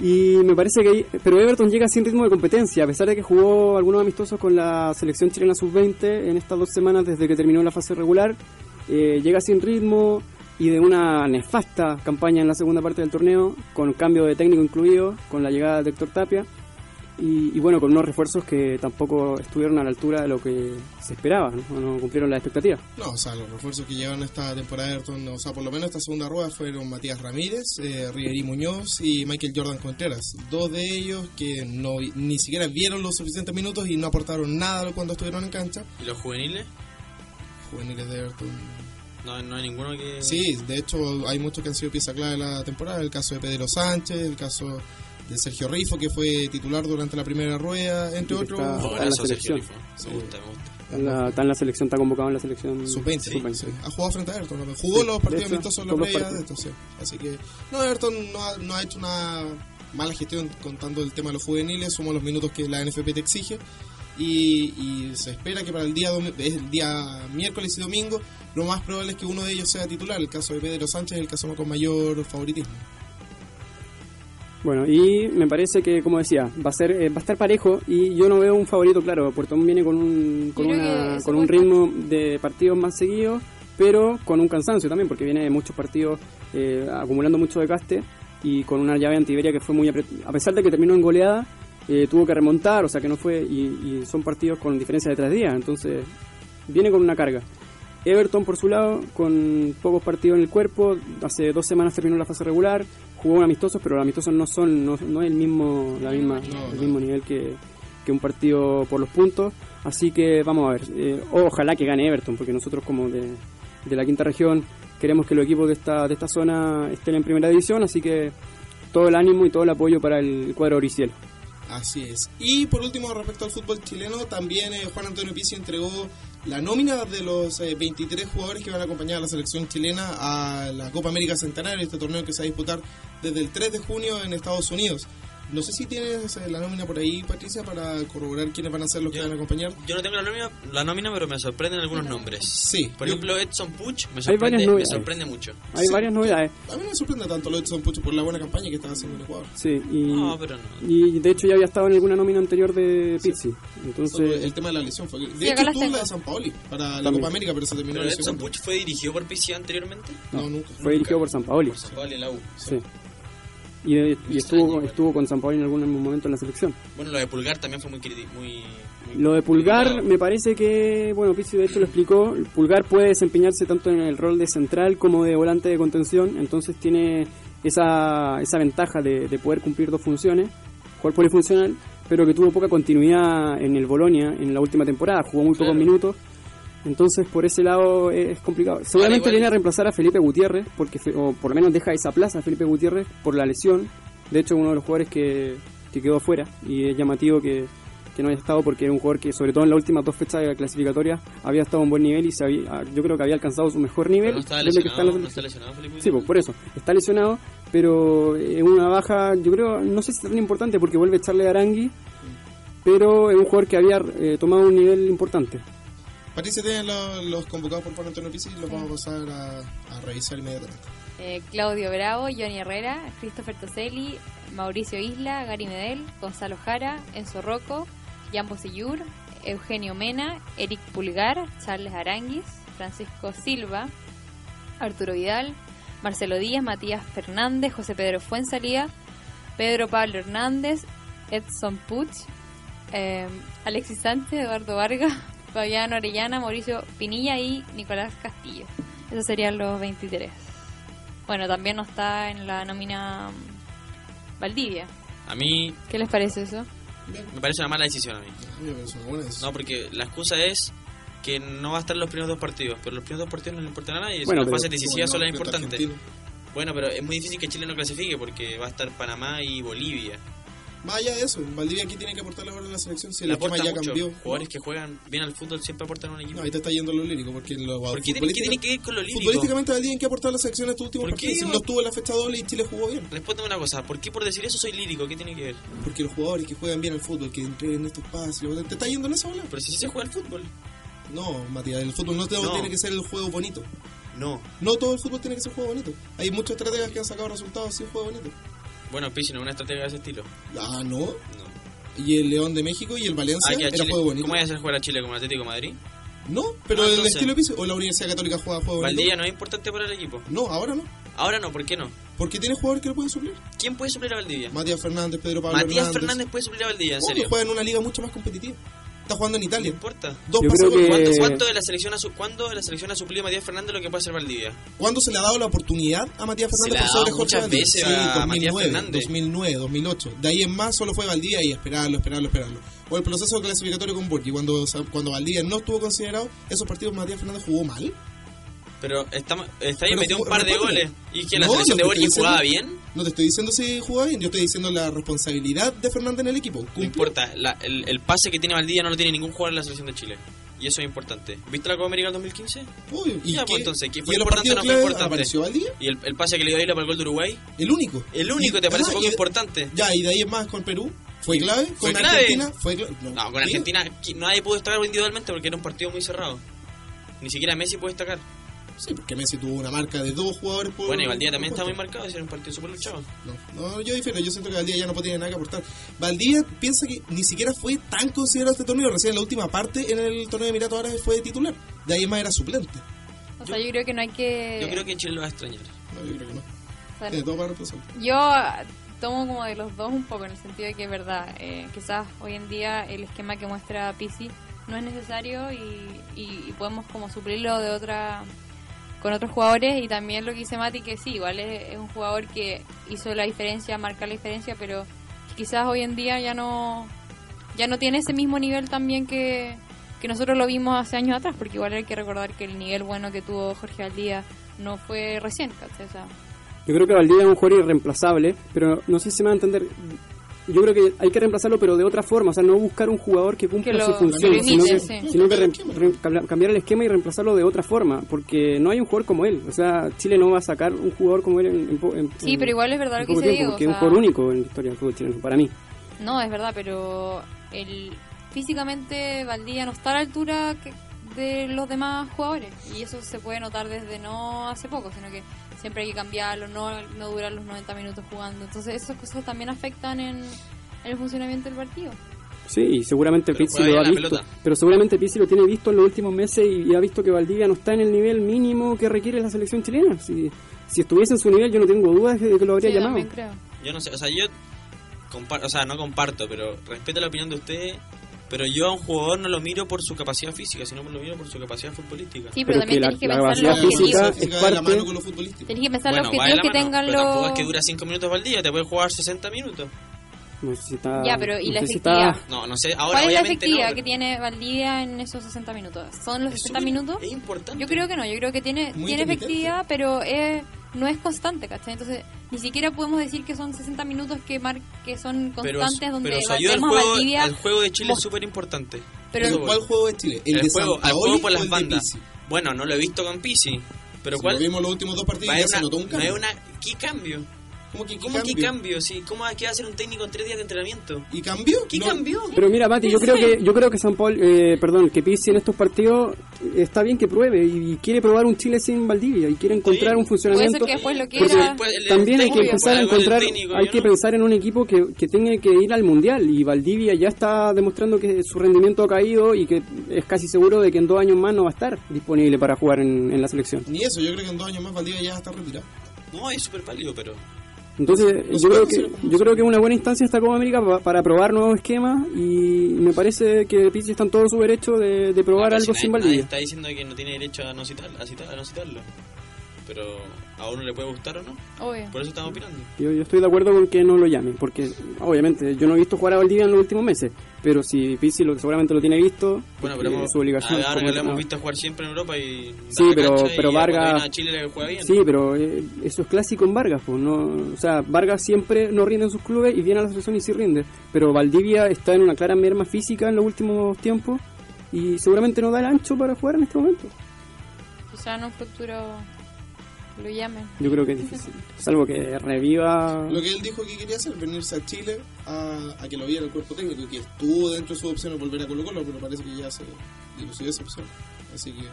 Y me parece que. Pero Everton llega sin ritmo de competencia, a pesar de que jugó algunos amistosos con la selección chilena sub-20 en estas dos semanas desde que terminó la fase regular. eh, llega sin ritmo y de una nefasta campaña en la segunda parte del torneo, con cambio de técnico incluido, con la llegada de Héctor Tapia. Y, y bueno, con unos refuerzos que tampoco estuvieron a la altura de lo que se esperaba, no, no cumplieron las expectativas. No, o sea, los refuerzos que llevan esta temporada de Everton, o sea, por lo menos esta segunda rueda fueron Matías Ramírez, eh, Riverí Muñoz y Michael Jordan Contreras. Dos de ellos que no ni siquiera vieron los suficientes minutos y no aportaron nada cuando estuvieron en cancha. ¿Y los juveniles? Juveniles de Everton. No, no hay ninguno que... Sí, de hecho hay muchos que han sido pieza clave de la temporada. El caso de Pedro Sánchez, el caso de Sergio Rifo, que fue titular durante la primera rueda, entre otros. está- Oh, en la selección. Rifo. Me gusta, me gusta. Está en la, está en la selección, está convocado en la selección Sub-20, sub-20. sí. Ha jugado frente a Everton. ¿no? Jugó los partidos amistosos en la previa de esto, sí. Así que, no, Everton no ha, no ha hecho una mala gestión contando el tema de los juveniles. Somos los minutos que la NFP te exige. Y, y se espera que para el día, el día miércoles y domingo, lo más probable es que uno de ellos sea titular. El caso de Pedro Sánchez es el caso con mayor favoritismo. Bueno, y me parece que, como decía, va a ser eh, va a estar parejo y yo no veo un favorito claro. Puerto Montt viene con un, con, una, con un ritmo de partidos más seguidos, pero con un cansancio también, porque viene de muchos partidos eh, acumulando mucho desgaste y con una llave antiberia que fue muy A pesar de que terminó en goleada, eh, tuvo que remontar, o sea que no fue. Y, y son partidos con diferencia de tres días, entonces viene con una carga. Everton, por su lado, con pocos partidos en el cuerpo, hace dos semanas terminó la fase regular, jugó en amistosos, pero los amistosos no son no, no es el mismo la misma No, el mismo nivel que, que un partido por los puntos, así que vamos a ver, eh, ojalá que gane Everton, porque nosotros como de, de la quinta región queremos que los equipos de esta de esta zona estén en primera división, así que todo el ánimo y todo el apoyo para el cuadro Oriciel. Así es. Y por último, respecto al fútbol chileno, también eh, Juan Antonio Pizzi entregó la nómina de los eh, 23 jugadores que van a acompañar a la selección chilena a la Copa América Centenario, este torneo que se va a disputar desde el 3 de junio en Estados Unidos. No sé si tienes eh, la nómina por ahí, Patricia, para corroborar quiénes van a ser los que Yo- van a acompañar. Yo no tengo la nómina, la nómina, pero me sorprenden algunos nombres. Sí, Por yo- ejemplo, Edson Puch me varias sorprende, me novedades. sorprende mucho. Hay Sí. varias novedades, a mí no me sorprende tanto lo de Edson Pucho por la buena campaña que está haciendo en Ecuador. sí, y, No, pero no. y de hecho ya había estado en alguna nómina anterior de Sí. Pizzi, Solo entonces el tema de la lesión fue. De Sí, hecho, estuvo la de San Paoli para la También. Copa América, pero se terminó Pero Edson. Puch fue dirigido por PC anteriormente. No, nunca. fue dirigido por San Paoli. Por San en la U. Sí. Y, y estuvo, estuvo con San Paolo en algún momento en la selección. Bueno, lo de Pulgar también fue muy muy, muy Lo de Pulgar me parece que, bueno, Pizzi de hecho lo explicó, Pulgar puede desempeñarse tanto en el rol de central como de volante de contención, entonces tiene esa, esa ventaja de, de poder cumplir dos funciones, jugar polifuncional, pero que tuvo poca continuidad en el Bolonia en la última temporada, jugó muy pocos minutos, entonces por ese lado es complicado. Seguramente viene a reemplazar a Felipe Gutiérrez, porque o por lo menos deja esa plaza a Felipe Gutiérrez por la lesión, de hecho uno de los jugadores que, que quedó fuera y es llamativo que, que no haya estado porque era un jugador que sobre todo en las últimas dos fechas de clasificatoria había estado a un buen nivel y se había- yo creo que había alcanzado su mejor nivel no que está en la lesionado, no selección. está lesionado Felipe. Sí, pues por eso, está lesionado, pero es una baja, yo creo, no sé si es tan importante porque vuelve a echarle a Arangui, pero es un jugador que había eh, tomado un nivel importante. Patricia tiene los, convocados por Juan Antonio Pizzi y los vamos a pasar a, revisar inmediatamente. Eh, Claudio Bravo, Johnny Herrera, Christopher Toselli, Mauricio Isla, Gary Medel, Gonzalo Jara, Enzo Rocco, Jan Bosellur, Eugenio Mena, Eric Pulgar, Charles Aranguis, Francisco Silva, Arturo Vidal, Marcelo Díaz, Matías Fernández, José Pedro Fuensalía, Pedro Pablo Hernández, Edson Puch, eh, Alexis Sánchez, Eduardo Vargas, Fabián Orellana, Mauricio Pinilla y Nicolás Castillo. Esos serían los 23. Bueno, también no está en la nómina mm, Valdivia. A mí ¿Qué les parece eso? Me parece una mala decisión a mí. No, porque la excusa es que no va a estar en los primeros dos partidos, pero los primeros dos partidos no le importan a nadie, Bueno, las pero- fases decisivas son las importantes. Argentina. Bueno, pero es muy difícil que Chile no clasifique porque va a estar Panamá y Bolivia. Más allá de eso, Valdivia aquí tiene que aportarle ahora en la selección si el esquema ya mucho. cambió. Jugadores que juegan bien al fútbol siempre aportan a un equipo. No, ahí te está yendo lo lírico, porque lo ¿Por qué tiene, qué futbolística- tiene que ver con lo lírico? Futbolísticamente Valdivia en que aportar a la selección en estos últimos ¿Por qué partidos. Si no estuvo en la fecha doble y Chile jugó bien. Respóndeme una cosa, ¿por qué por decir eso soy lírico? ¿Qué tiene que ver? Porque los jugadores que juegan bien al fútbol, que entreguen estos pases, ¿te está yendo en esa bola? Pero si sí se juega al fútbol. No, Matías, el fútbol No. tiene que ser el juego bonito. No. No todo el fútbol tiene que ser juego bonito. Hay muchos estrategas que han sacado resultados sin juego bonito. Bueno, no es una estrategia de ese estilo. Ah, no. No. Y el León de México y el Valencia Ah, era Chile- juego bonito. ¿Cómo a hacer jugar a Chile como Atlético de Madrid? No, pero Ah, el estilo de piso. O la Universidad Católica juega juego bonito. Valdivia no es importante para el equipo. No, ahora no. Ahora no, ¿por qué no? Porque tiene jugadores que lo pueden suplir. ¿Quién puede suplir a Valdivia? Matías Fernández, Pedro Pablo Matías Hernández. Fernández puede suplir a Valdivia, en Obvio, serio. juega en una liga mucho más competitiva. Está jugando en No Italia. importa. Dos que- ¿Cuánto, cuánto de la selección ha su- ¿Cuándo de la selección ha suplido a Matías Fernández lo que puede hacer Valdivia? ¿Cuándo se le ha dado la oportunidad a Matías Fernández por sobre Jorge muchas Valdivia? veces Sí, a Matías 2009, Fernández. 2009, 2008. De ahí en más solo fue Valdivia y esperarlo, esperarlo, esperarlo. O el proceso clasificatorio con Borgi, cuando, cuando Valdivia no estuvo considerado, esos partidos Matías Fernández jugó mal. Pero está, está ahí Pero metió un par de goles. ¿Y que la No, selección de Borgi jugaba bien? No te estoy diciendo si jugaba bien, yo estoy diciendo la responsabilidad de Fernández en el equipo. No importa. La- el, el pase que tiene Valdivia no lo tiene ningún jugador en la selección de Chile. Y eso es importante. ¿Viste la Copa América del 2015? Obvio. ¿Y, Ya, qué? pues, entonces, ¿qué ¿Y fue los importante o no fue clave importante? apareció Valdivia? ¿Y el, el pase que le dio a Isla para el gol de Uruguay? El único. El único, ¿te parece ah, poco y importante? Ya, y de ahí en más con Perú. ¿Fue clave? Fue ¿Con clave. Argentina? ¿Fue clave? No, con. Argentina nadie pudo destacar individualmente porque era un partido muy cerrado. Ni siquiera Messi puede destacar. Sí, porque Messi tuvo una marca de dos jugadores por. Bueno, y Valdivia también está muy marcado, ese era un partido súper luchado. No, no, yo difiero. Yo siento que Valdivia ya no tiene nada que aportar. Valdivia piensa que ni siquiera fue tan considerado este torneo. Recién en la última parte, en el torneo de Emiratos Árabes, fue titular. De ahí más era suplente. O sea, yo creo que no hay que... Yo creo que Chile lo va a extrañar. No, yo creo que no. o sea, Tiene todo para reemplazar. Yo tomo como de los dos un poco, en el sentido de que es verdad, eh, quizás hoy en día el esquema que muestra Pisi no es necesario y, y- y podemos como suplirlo de otra con otros jugadores y también lo que dice Mati que sí, igual es, un jugador que hizo la diferencia, marca la diferencia, pero quizás hoy en día ya no ya no tiene ese mismo nivel también que, que nosotros lo vimos hace años atrás, porque igual hay que recordar que el nivel bueno que tuvo Jorge Valdía no fue ¿cachai? O sea, Yo creo que Valdivia es un jugador irreemplazable, pero no sé si me va a entender. Yo creo que hay que reemplazarlo, pero de otra forma. O sea, no buscar un jugador que cumpla Que su función, sino, que, sí. sino que Cambiar el re- cambiar el esquema y reemplazarlo de otra forma. Porque no hay un jugador como él. O sea, Chile no va a sacar un jugador como él en, en en- Sí, pero igual es verdad lo que tiempo, Diego. porque o es un jugador único en la historia del fútbol chileno, para mí. No, es verdad, pero el físicamente Valdía no está a la altura que- de los demás jugadores. Y eso se puede notar desde no hace poco, sino que siempre hay que cambiarlo, no, no durar los 90 minutos jugando. Entonces esas cosas también afectan en, en el funcionamiento del partido. Sí, y seguramente Pizzi lo ha visto. pelota. Pero seguramente Pizzi lo tiene visto en los últimos meses y, y ha visto que Valdivia no está en el nivel mínimo que requiere la selección chilena. Si, si estuviese en su nivel, yo no tengo dudas de que lo habría Sí, llamado. también creo. Yo no sé, o sea, yo comparto, o sea, no comparto, pero respeto la opinión de ustedes. Pero yo a un jugador no lo miro por su capacidad física, sino lo miro por su capacidad futbolística. Sí, pero, Pero también que la- tenés que pensar los objetivos. Tenés que pensar Bueno, los objetivos que tengan pero tampoco es los... que dura 5 minutos al día, te puede jugar 60 minutos. No sé si está- Ya, pero ¿y no la efectividad? No, no sé, ahora ¿Cuál es la efectividad no, que tiene Valdivia en esos 60 minutos? ¿Son los es 60 súper- minutos? Es importante. Yo creo que no, yo creo que tiene, Muy tiene efectividad, pero es, no es constante, ¿cachai? Entonces, ni siquiera podemos decir que son 60 minutos que mar que son pero, constantes donde pero o sea, yo el juego, Valdivia. el juego de Chile es súper importante. Pero- ¿Pero. ¿Cuál juego es Chile? ¿El, El, de juego, Paoli juego por las el de bandas. Bueno, no lo he visto con Pisi. Pero Si ¿cuál? lo vimos los últimos dos partidos y se una- notó un no cambio. es una, ¿Qué cambio? ¿Cómo que, ¿Cómo que cambio? Sí, ¿Cómo va- qué va a hacer un técnico en tres días de entrenamiento? ¿Y cambió? ¿Qué No. cambió? Pero mira, Mati, yo creo que yo creo que San Paul, eh, perdón, que Pizzi en estos partidos eh, está bien que pruebe y, y quiere probar un Chile sin Valdivia y quiere encontrar un Puede ser funcionamiento. que después lo quiera. También hay que empezar a encontrar, técnico, hay que no- pensar en un equipo que, que tenga que ir al mundial y Valdivia ya está demostrando que su rendimiento ha caído y que es casi seguro de que en dos años más no va a estar disponible para jugar en, en la selección. Ni eso, yo creo que en dos años más Valdivia ya está retirado. No, es súper válido, pero... Entonces, yo creo que yo creo que es una buena instancia esta Copa América pa- para probar nuevos esquemas y me parece que Pizzi está en todo su derecho de, de probar algo si sin Valdivia. está diciendo que no tiene derecho a no, citar, a, citar- a no citarlo. Pero a uno le puede gustar o no. Obvio. Por eso estamos opinando. Yo, yo estoy de acuerdo con que no lo llamen, porque obviamente yo no he visto jugar a Valdivia en los últimos meses, pero si Pizzi lo, seguramente lo tiene visto, Bueno, pero es su obligación. ahora como que lo hemos visto jugar siempre en Europa y Sí, pero- pero y Vargas- a Chile le juega bien. Sí, pero eh, eso es clásico en Vargas, pues, no, o sea, Vargas siempre no rinde en sus clubes y viene a la selección y sí rinde, pero Valdivia está en una clara merma física en los últimos tiempos y seguramente no da el ancho para jugar en este momento. Quizá en un futuro lo llamen. Yo creo que es difícil, salvo que reviva... Lo que él dijo que quería hacer, venirse a Chile a, a que lo viera el cuerpo técnico, y que estuvo dentro de sus opciones volver a Colo Colo, pero parece que ya se dilucidó esa opción. Así que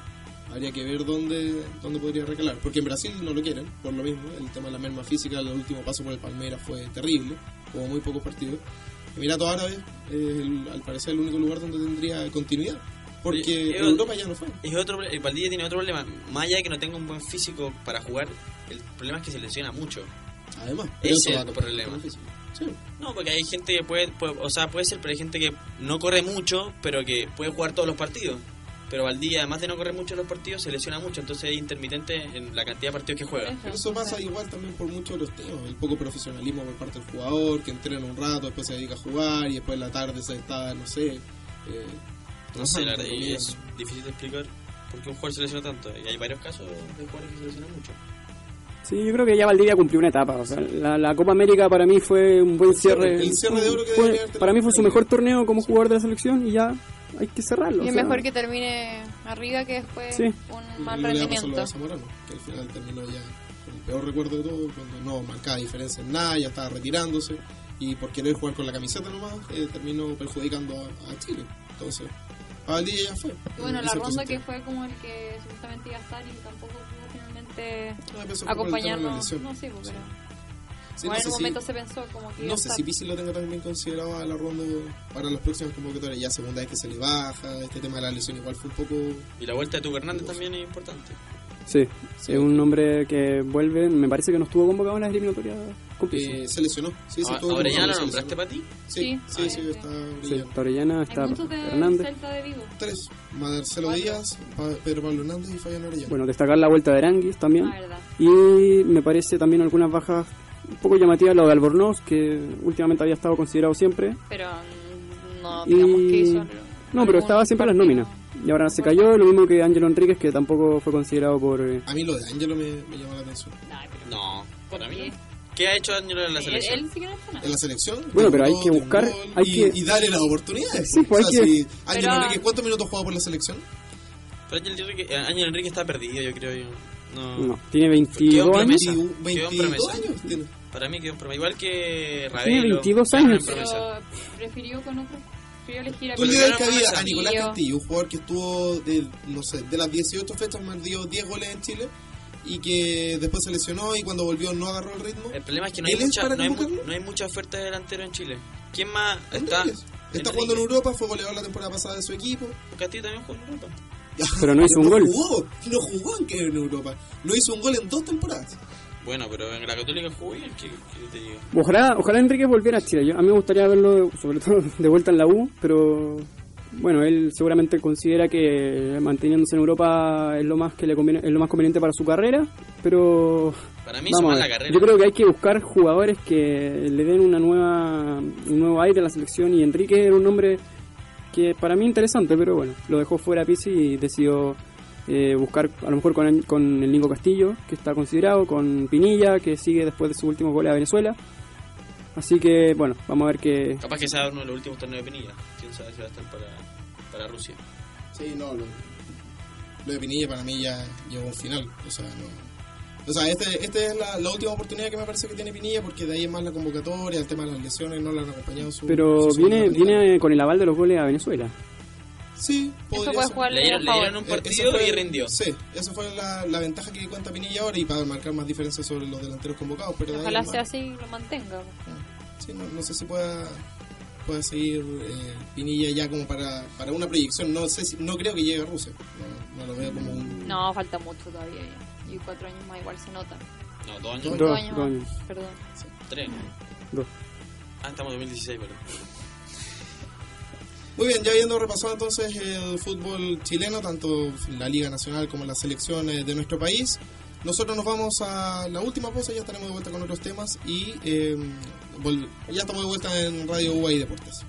habría que ver dónde, dónde podría recalar. Porque en Brasil no lo quieren, por lo mismo. El tema de la merma física, el último paso por el Palmeiras fue terrible, hubo muy pocos partidos. Emiratos Árabes es el- al parecer el único lugar donde tendría continuidad. Porque Oye, en Europa ya no fue. Es otro, el Valdivia tiene otro problema. Más allá de que no tenga un buen físico para jugar, el problema es que se lesiona mucho. Además, Ese eso es el problema. Sí. No, porque hay gente que puede, puede- o sea, puede ser, pero hay gente que no corre mucho, pero que puede jugar todos los partidos. Pero Valdivia, además de no correr mucho en los partidos, se lesiona mucho, entonces es intermitente en la cantidad de partidos que juega. Pero eso pasa igual también por muchos de los temas, el poco profesionalismo por parte del jugador, que entrena un rato, después se dedica a jugar y después en la tarde se está, no sé, eh, No sé, la verdad, y es difícil de explicar por qué un jugador se lesiona tanto. Y hay varios casos de jugadores que se lesionan mucho. Sí, yo creo que ya Valdivia cumplió una etapa. O sea, la, la Copa América para mí fue un buen cierre. El cierre de oro que Fue- para mí fue su mejor torneo como jugador de la selección y ya hay que cerrarlo. Y o es sea, mejor que termine arriba que después Sí. un mal a lo rendimiento. de Zamorano, que al final terminó ya con el peor recuerdo de todo, cuando no marcaba diferencia en nada, ya estaba retirándose y por querer jugar con la camiseta nomás, eh, terminó perjudicando a, a Chile. Entonces, a Valdivia ya fue. Y bueno, En la ronda que fue como el que supuestamente iba a estar y tampoco pudo finalmente No, el la acompañarnos. No, sí, pues, Sí. pero Sí, no en un si- momento se pensó como que No sé estar. si Pizzi lo tenga también considerado a la ronda para las próximas convocatorias. Ya segunda vez que se le baja, este tema de la lesión igual fue un poco... Y la vuelta de Tuco Hernández también es importante. Sí, es un hombre que vuelve. Me parece que no estuvo convocado en las eliminatorias. Eh, se lesionó. Sí, sí, ahora ya convocado, lo nombraste para ti. Sí, Sí. sí, sí, Ah, está Sí, brillando. está Orellana, está Hernández. Celta de Vigo. Tres. Marcelo Cuatro. Díaz, Pedro Pablo Hernández y Fabián Orellana. Bueno, destacar la vuelta de Aranguis también. Ah. Y me parece también algunas bajas un poco llamativas, lo de Albornoz, que últimamente había estado considerado siempre. Pero no Y- digamos que hizo. No, pero estaba siempre en las nóminas. Y ahora se cayó, lo mismo que Ángelo Enríquez, que tampoco fue considerado por... eh, A mí lo de Ángelo me, me llama la atención. No, para mí qué? no. ¿Qué ha hecho Ángelo en la él, selección? él. En la selección. Bueno, pero hay que un buscar- hay y, que- y darle las oportunidades. Sí, pues o hay sea, que- si Ángelo Pero- Enrique, ¿cuántos minutos juega por la selección? Pero Ángel Enrique, eh, Ángel Enrique está perdido, yo creo. Yo. No. No, tiene Quedó 22 en años. promesa. 20, Quedó en 22 promesa. años tiene. Para mí quedó promesa. Igual que Ravelo. Tiene 22 quedaron en años. Pero prefirió con otro. Prefirió elegir a Tú le das promesa. a Nicolás Castillo. Castillo, un jugador que estuvo, de, no sé, de las 18 fechas más dio 10 goles en Chile y que después se lesionó y cuando volvió no agarró el ritmo. El problema es que no hay, ¿Él es mucha, no, hay mu- no hay mucha oferta de delantero en Chile. ¿Quién más está? Está jugando en Europa, fue goleador la temporada pasada de su equipo. Castillo también jugó en Europa. Pero no hizo un gol. Jugó, no jugó en, que en Europa. No hizo un gol en dos temporadas. Bueno, pero en la Católica jugó bien, ¿qué, qué te digo? Ojalá, ojalá Enrique volviera a Chile. Yo- a mí me gustaría verlo, sobre todo, de vuelta en la U, pero bueno, él seguramente considera que manteniéndose en Europa es lo más que le conviene, es lo más conveniente para su carrera, pero Para mí vamos la carrera. Yo creo que hay que buscar jugadores que le den una nueva, un nuevo aire a la selección y Enrique era un nombre que para mí interesante, pero bueno, lo dejó fuera Pizzi y decidió eh, buscar a lo mejor con, con el Nico Castillo, que está considerado, con Pinilla, que sigue después de sus últimos goles a Venezuela. Así que bueno, vamos a ver qué... Capaz que sea uno de los últimos torneos de Pinilla. Quién sabe si va a estar para, para Rusia. Sí, no, lo, lo de Pinilla para mí ya llegó a un final. O sea, no. O sea, esta este es la, la última oportunidad que me parece que tiene Pinilla porque de ahí es más la convocatoria, el tema de las lesiones no le han acompañado su. Pero su viene, viene con el aval de los goles a Venezuela. Sí, Eso podría puede ser. jugarle Le dieron- le dieron un Eh, partido fue- y rindió. Sí, esa fue la, la ventaja que cuenta Pinilla ahora y para marcar más diferencia sobre los delanteros convocados. Pero Ojalá sea más- así y lo mantenga. Sí, no, no sé si pueda, pueda seguir eh, Pinilla ya como para, para una proyección. No sé si, no creo que llegue a Rusia. No, lo veo como un... No, falta mucho todavía. Ya. Y cuatro años más igual se nota. No, dos años. Dos, dos años, dos. Perdón. Sí. Tres. Dos. Ah, estamos en 2016, perdón. Muy bien, ya habiendo repasado entonces el fútbol chileno, tanto la Liga Nacional como las selecciones de nuestro país, nosotros nos vamos a la última pausa, ya estaremos de vuelta con otros temas y eh, ya estamos de vuelta en Radio UAI Deportes.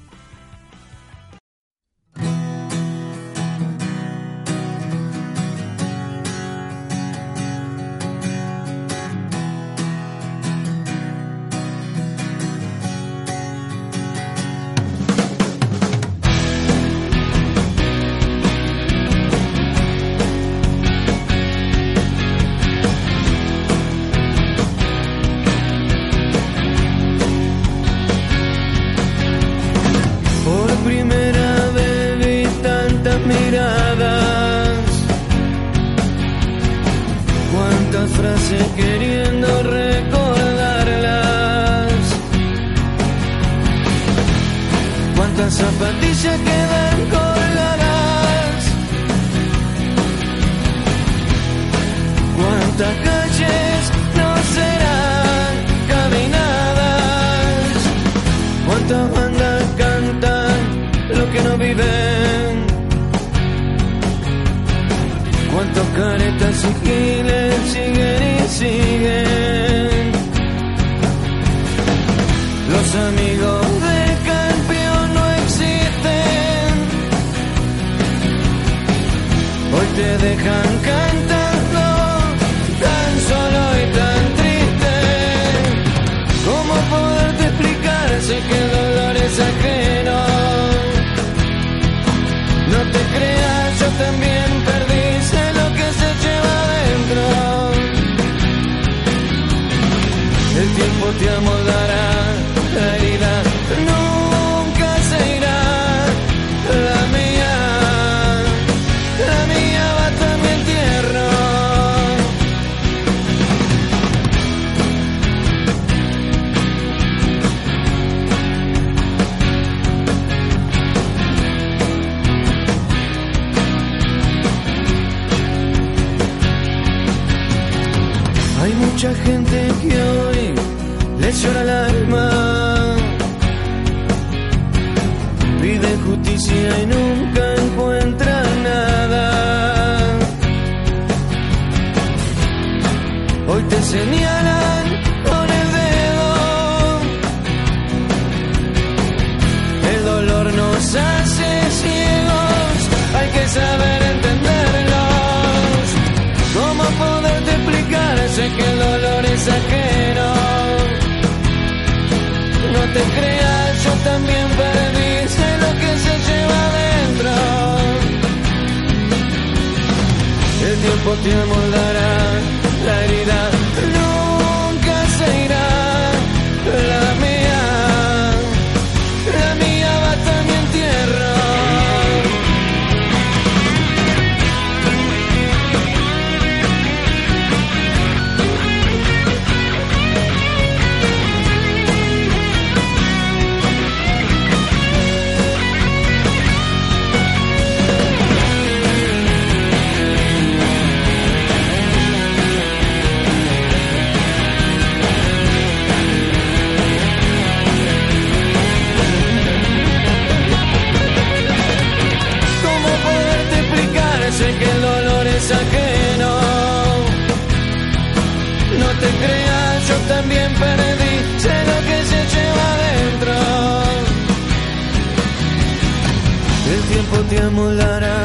but I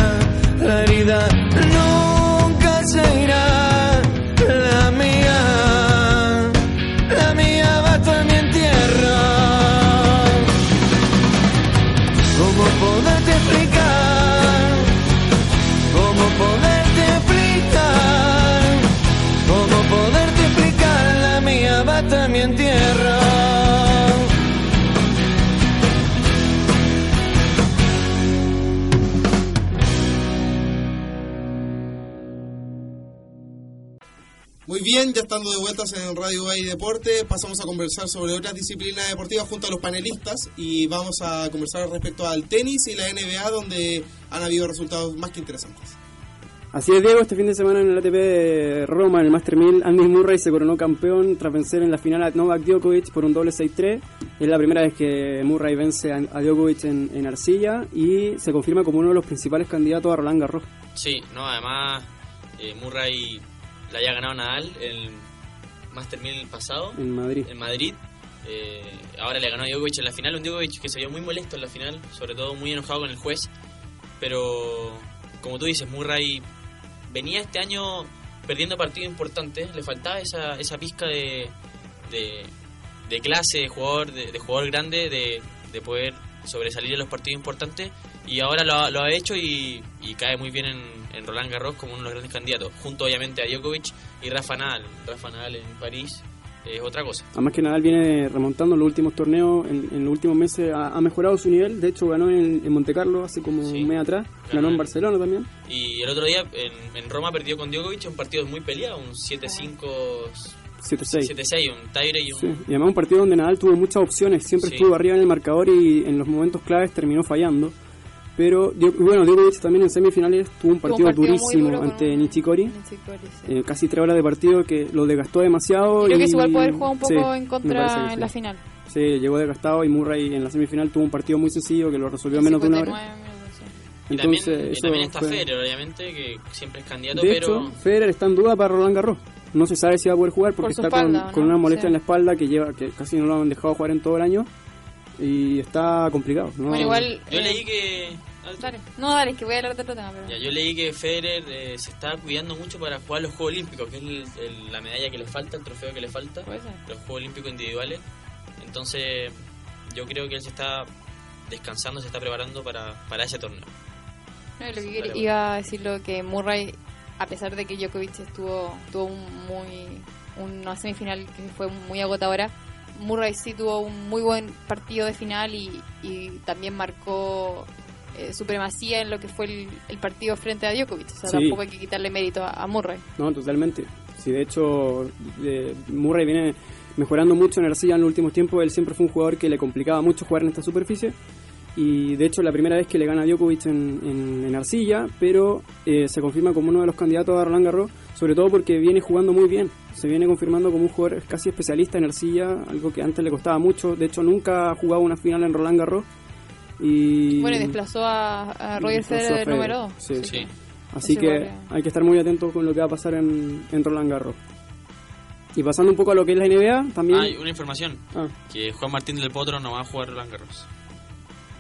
bien, ya estando de vueltas en Radio Bay Deporte, pasamos a conversar sobre otras disciplinas deportivas junto a los panelistas y vamos a conversar respecto al tenis y la NBA donde han habido resultados más que interesantes. Así es, Diego, este fin de semana en el ATP de Roma, en el Master 1000, Andy Murray se coronó campeón tras vencer en la final a Novak Djokovic por un doble 6-3. Es la primera vez que Murray vence a Djokovic en, en, Arcilla y se confirma como uno de los principales candidatos a Roland Garros. Sí, no, además eh, Murray haya ganado Nadal el Master 1000 pasado En Madrid. en Madrid. Eh, ahora le ganó a Djokovic en la final, un Djokovic que se vio muy molesto en la final, sobre todo muy enojado con el juez. Pero, como tú dices, Murray venía este año perdiendo partidos importantes, le faltaba esa, esa pizca de, de, de clase, de jugador, de, de jugador grande, de, de poder sobresalir en los partidos importantes. Y ahora lo, ha- lo ha hecho y, y cae muy bien en, en Roland Garros como uno de los grandes candidatos, junto obviamente a Djokovic y Rafa Nadal. Rafa Nadal en París es otra cosa. Además que Nadal viene remontando en los últimos torneos, en, en los últimos meses ha, ha mejorado su nivel. De hecho, ganó en, en Monte Carlo hace como Sí. un mes atrás. Ganó Ganó en en- Barcelona también. Y el otro día en, en Roma perdió con Djokovic un partido muy peleado, un 7-5, 7-6. 7-6, un Tyre y un... Sí, y además un partido donde Nadal tuvo muchas opciones, siempre Sí. estuvo arriba en el marcador y en los momentos claves terminó fallando. Pero Dio- bueno, Djokovic también en semifinales tuvo un Tuvo partido, un partido muy durísimo ante Nishikori, Nishikori, sí. eh, casi tres horas de partido que lo desgastó demasiado. Creo y... que es igual poder jugar un poco Sí, en contra que en la sí. final. Sí, llegó desgastado y Murray en la semifinal tuvo un partido muy sencillo que lo resolvió en menos de una hora. 59 minutos, sí. Y también, Entonces, y eso también está fue- Federer, obviamente, que siempre es candidato, De pero... hecho, Federer está en duda para Roland Garros. No se sabe si va a poder jugar porque Por está con, espalda, con ¿no? una molestia Sí. en la espalda que lleva que casi no lo han dejado jugar en todo el año y está complicado. ¿no? Bueno, igual... Yo eh, leí que... Dale. No, dale, es que voy a hablar de otro tema. Pero... Ya, yo leí que Federer eh, se está cuidando mucho para jugar los Juegos Olímpicos, que es el- el- la medalla que le falta, el trofeo que le falta, los Juegos Olímpicos individuales. Entonces, yo creo que él se está descansando, se está preparando para, para ese torneo. No, lo que vale. iba a decir lo que Murray, a pesar de que Djokovic estuvo tuvo un muy una semifinal que fue muy agotadora, Murray sí tuvo un muy buen partido de final y, y también marcó eh, supremacía en lo que fue el, el partido frente a Djokovic. O sea, Sí. tampoco hay que quitarle mérito a, a Murray. No, totalmente. Sí, de hecho, eh, Murray viene mejorando mucho en arcilla en los últimos tiempos. Él siempre fue un jugador que le complicaba mucho jugar en esta superficie. Y de hecho, la primera vez que le gana a Djokovic en, en- en arcilla, pero eh, se confirma como uno de los candidatos a Roland Garros, sobre todo porque viene jugando muy bien. Se viene confirmando como un jugador casi especialista en arcilla, algo que antes le costaba mucho. De hecho, nunca ha jugado una final en Roland Garros. Y Bueno, y desplazó a, a Roger Federer número 2. sí. Sí. Así que hay que estar muy atento con lo que va a pasar en, en Roland Garros. Y pasando un poco a lo que es la NBA, también... Hay una información, Ah, que Juan Martín del Potro no va a jugar Roland Garros.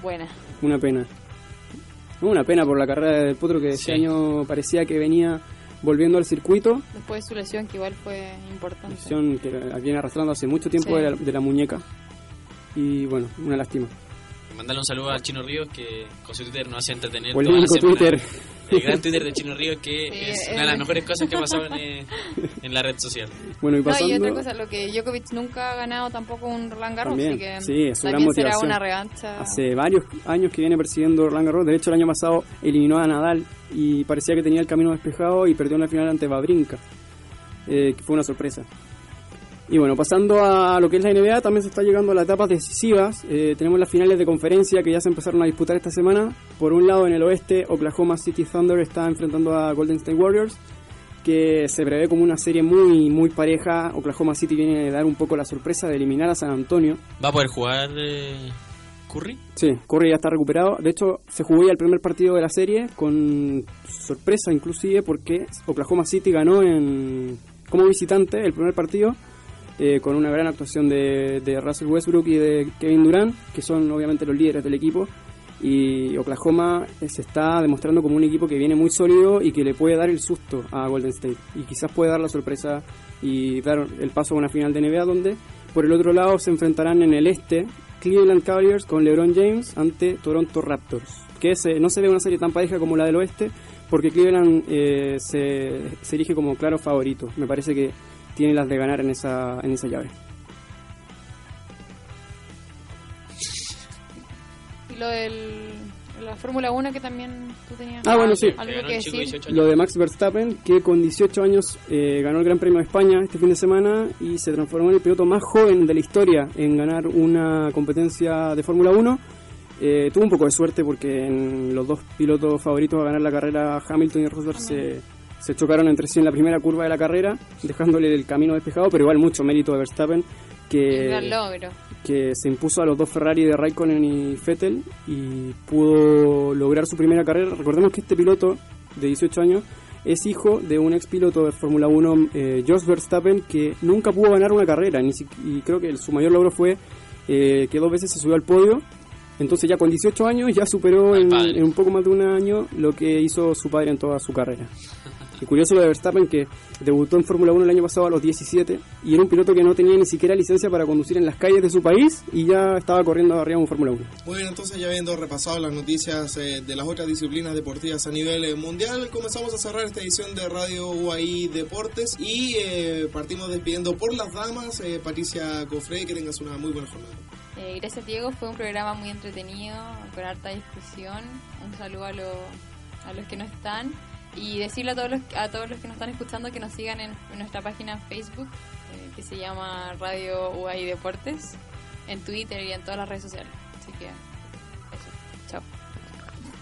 Buena. una pena. Una pena por la carrera del Potro que Sí. este año parecía que venía volviendo al circuito. Después de su lesión, que igual fue importante. Lesión que viene arrastrando hace mucho tiempo Sí. de, la, de la muñeca. Y bueno, una lástima. Mandarle un saludo al Chino Ríos que con su Twitter nos hace entretener. O el único. Twitter. El gran Twitter de Chino Ríos que Sí, es eh. una de las mejores cosas que ha pasado en, eh, en la red social. Bueno, y No, pasando... y otra cosa, lo que Djokovic nunca ha ganado tampoco un Roland Garros, También, así que sí, es gran también será motivación. una revancha. Hace varios años que viene persiguiendo Roland Garros. De hecho, el año pasado eliminó a Nadal y parecía que tenía el camino despejado y perdió en la final ante Babrinka, eh, que fue una sorpresa. Y bueno, pasando a lo que es la NBA, también se está llegando a las etapas decisivas. Eh, tenemos las finales de conferencia que ya se empezaron a disputar esta semana. Por un lado, en el oeste, Oklahoma City Thunder está enfrentando a Golden State Warriors, que se prevé como una serie muy, muy pareja. Oklahoma City viene a dar un poco la sorpresa de eliminar a San Antonio. ¿Va a poder jugar eh, Curry? Sí, Curry ya está recuperado. De hecho, se jugó ya el primer partido de la serie con sorpresa inclusive porque Oklahoma City ganó en como visitante el primer partido eh, con una gran actuación de, de Russell Westbrook y de Kevin Durant, que son obviamente los líderes del equipo. Y Oklahoma se está demostrando como un equipo que viene muy sólido y que le puede dar el susto a Golden State. Y quizás puede dar la sorpresa y dar el paso a una final de NBA donde por el otro lado se enfrentarán en el este Cleveland Cavaliers con LeBron James ante Toronto Raptors. Que no se ve una serie tan pareja como la del oeste porque Cleveland eh, se, se erige como claro favorito. Me parece que tiene las de ganar en esa, en esa llave. Y lo del la Fórmula 1 que también tú tenías Ah, bueno, sí. Algo que decir. 18 años. Lo de Max Verstappen, que con 18 años eh, ganó el Gran Premio de España este fin de semana y se transformó en el piloto más joven de la historia en ganar una competencia de Fórmula 1. Eh, tuvo un poco de suerte porque en los dos pilotos favoritos a ganar la carrera, Hamilton y Rosberg, se, se chocaron entre sí en la primera curva de la carrera, dejándole el camino despejado, pero igual mucho mérito de Verstappen, que, logro. que se impuso a los dos Ferrari de Raikkonen y Vettel y pudo lograr su primera carrera. Recordemos que este piloto de 18 años es hijo de un ex piloto de Fórmula 1, eh, Jos Verstappen, que nunca pudo ganar una carrera, ni si- y creo que su mayor logro fue eh, que dos veces se subió al podio. Entonces ya con 18 años ya superó en un poco más de un año lo que hizo su padre en toda su carrera. Y curioso lo de Verstappen que debutó en Fórmula 1 el año pasado a los 17 y era un piloto que no tenía ni siquiera licencia para conducir en las calles de su país y ya estaba corriendo arriba de un Fórmula 1. Muy bien, entonces ya habiendo repasado las noticias eh, de las otras disciplinas deportivas a nivel eh, mundial, comenzamos a cerrar esta edición de Radio UAI Deportes y eh, partimos despidiendo por las damas. Eh, Patricia Cofré, que tengas una muy buena jornada. Eh, gracias Diego, fue un programa muy entretenido, con harta discusión. Un saludo a, lo- a los que no están y decirle a todos los, a todos los que nos están escuchando que nos sigan en, nuestra página Facebook, eh, que se llama Radio UAI Deportes, en Twitter y en todas las redes sociales. Así que.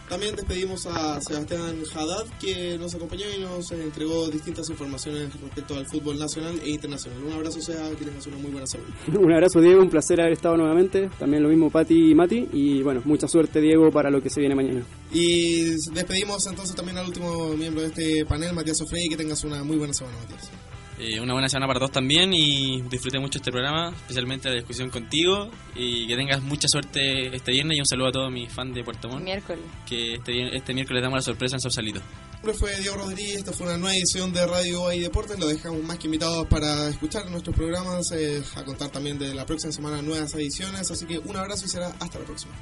También despedimos a Sebastián Haddad, que nos acompañó y nos entregó distintas informaciones respecto al fútbol nacional e internacional. Un abrazo, sea que tengas una muy buena semana. Un abrazo Diego, un placer haber estado nuevamente. También lo mismo Pati y Mati. Y bueno, mucha suerte Diego para lo que se viene mañana. Y despedimos entonces también al último miembro de este panel, Matías Ofrey, que tengas una muy buena semana, Matías. Eh, una buena semana para todos también y disfruté mucho este programa, especialmente la discusión contigo y que tengas mucha suerte este viernes y un saludo a todos mis fans de Puerto Montt Miércoles. que este, este miércoles damos la sorpresa en Sausalito. Fue Diego Rodríguez, esta fue una nueva edición de Radio UAI Deportes, lo dejamos más que invitados para escuchar nuestros programas, eh, a contar también de la próxima semana nuevas ediciones, así que un abrazo y será hasta la próxima.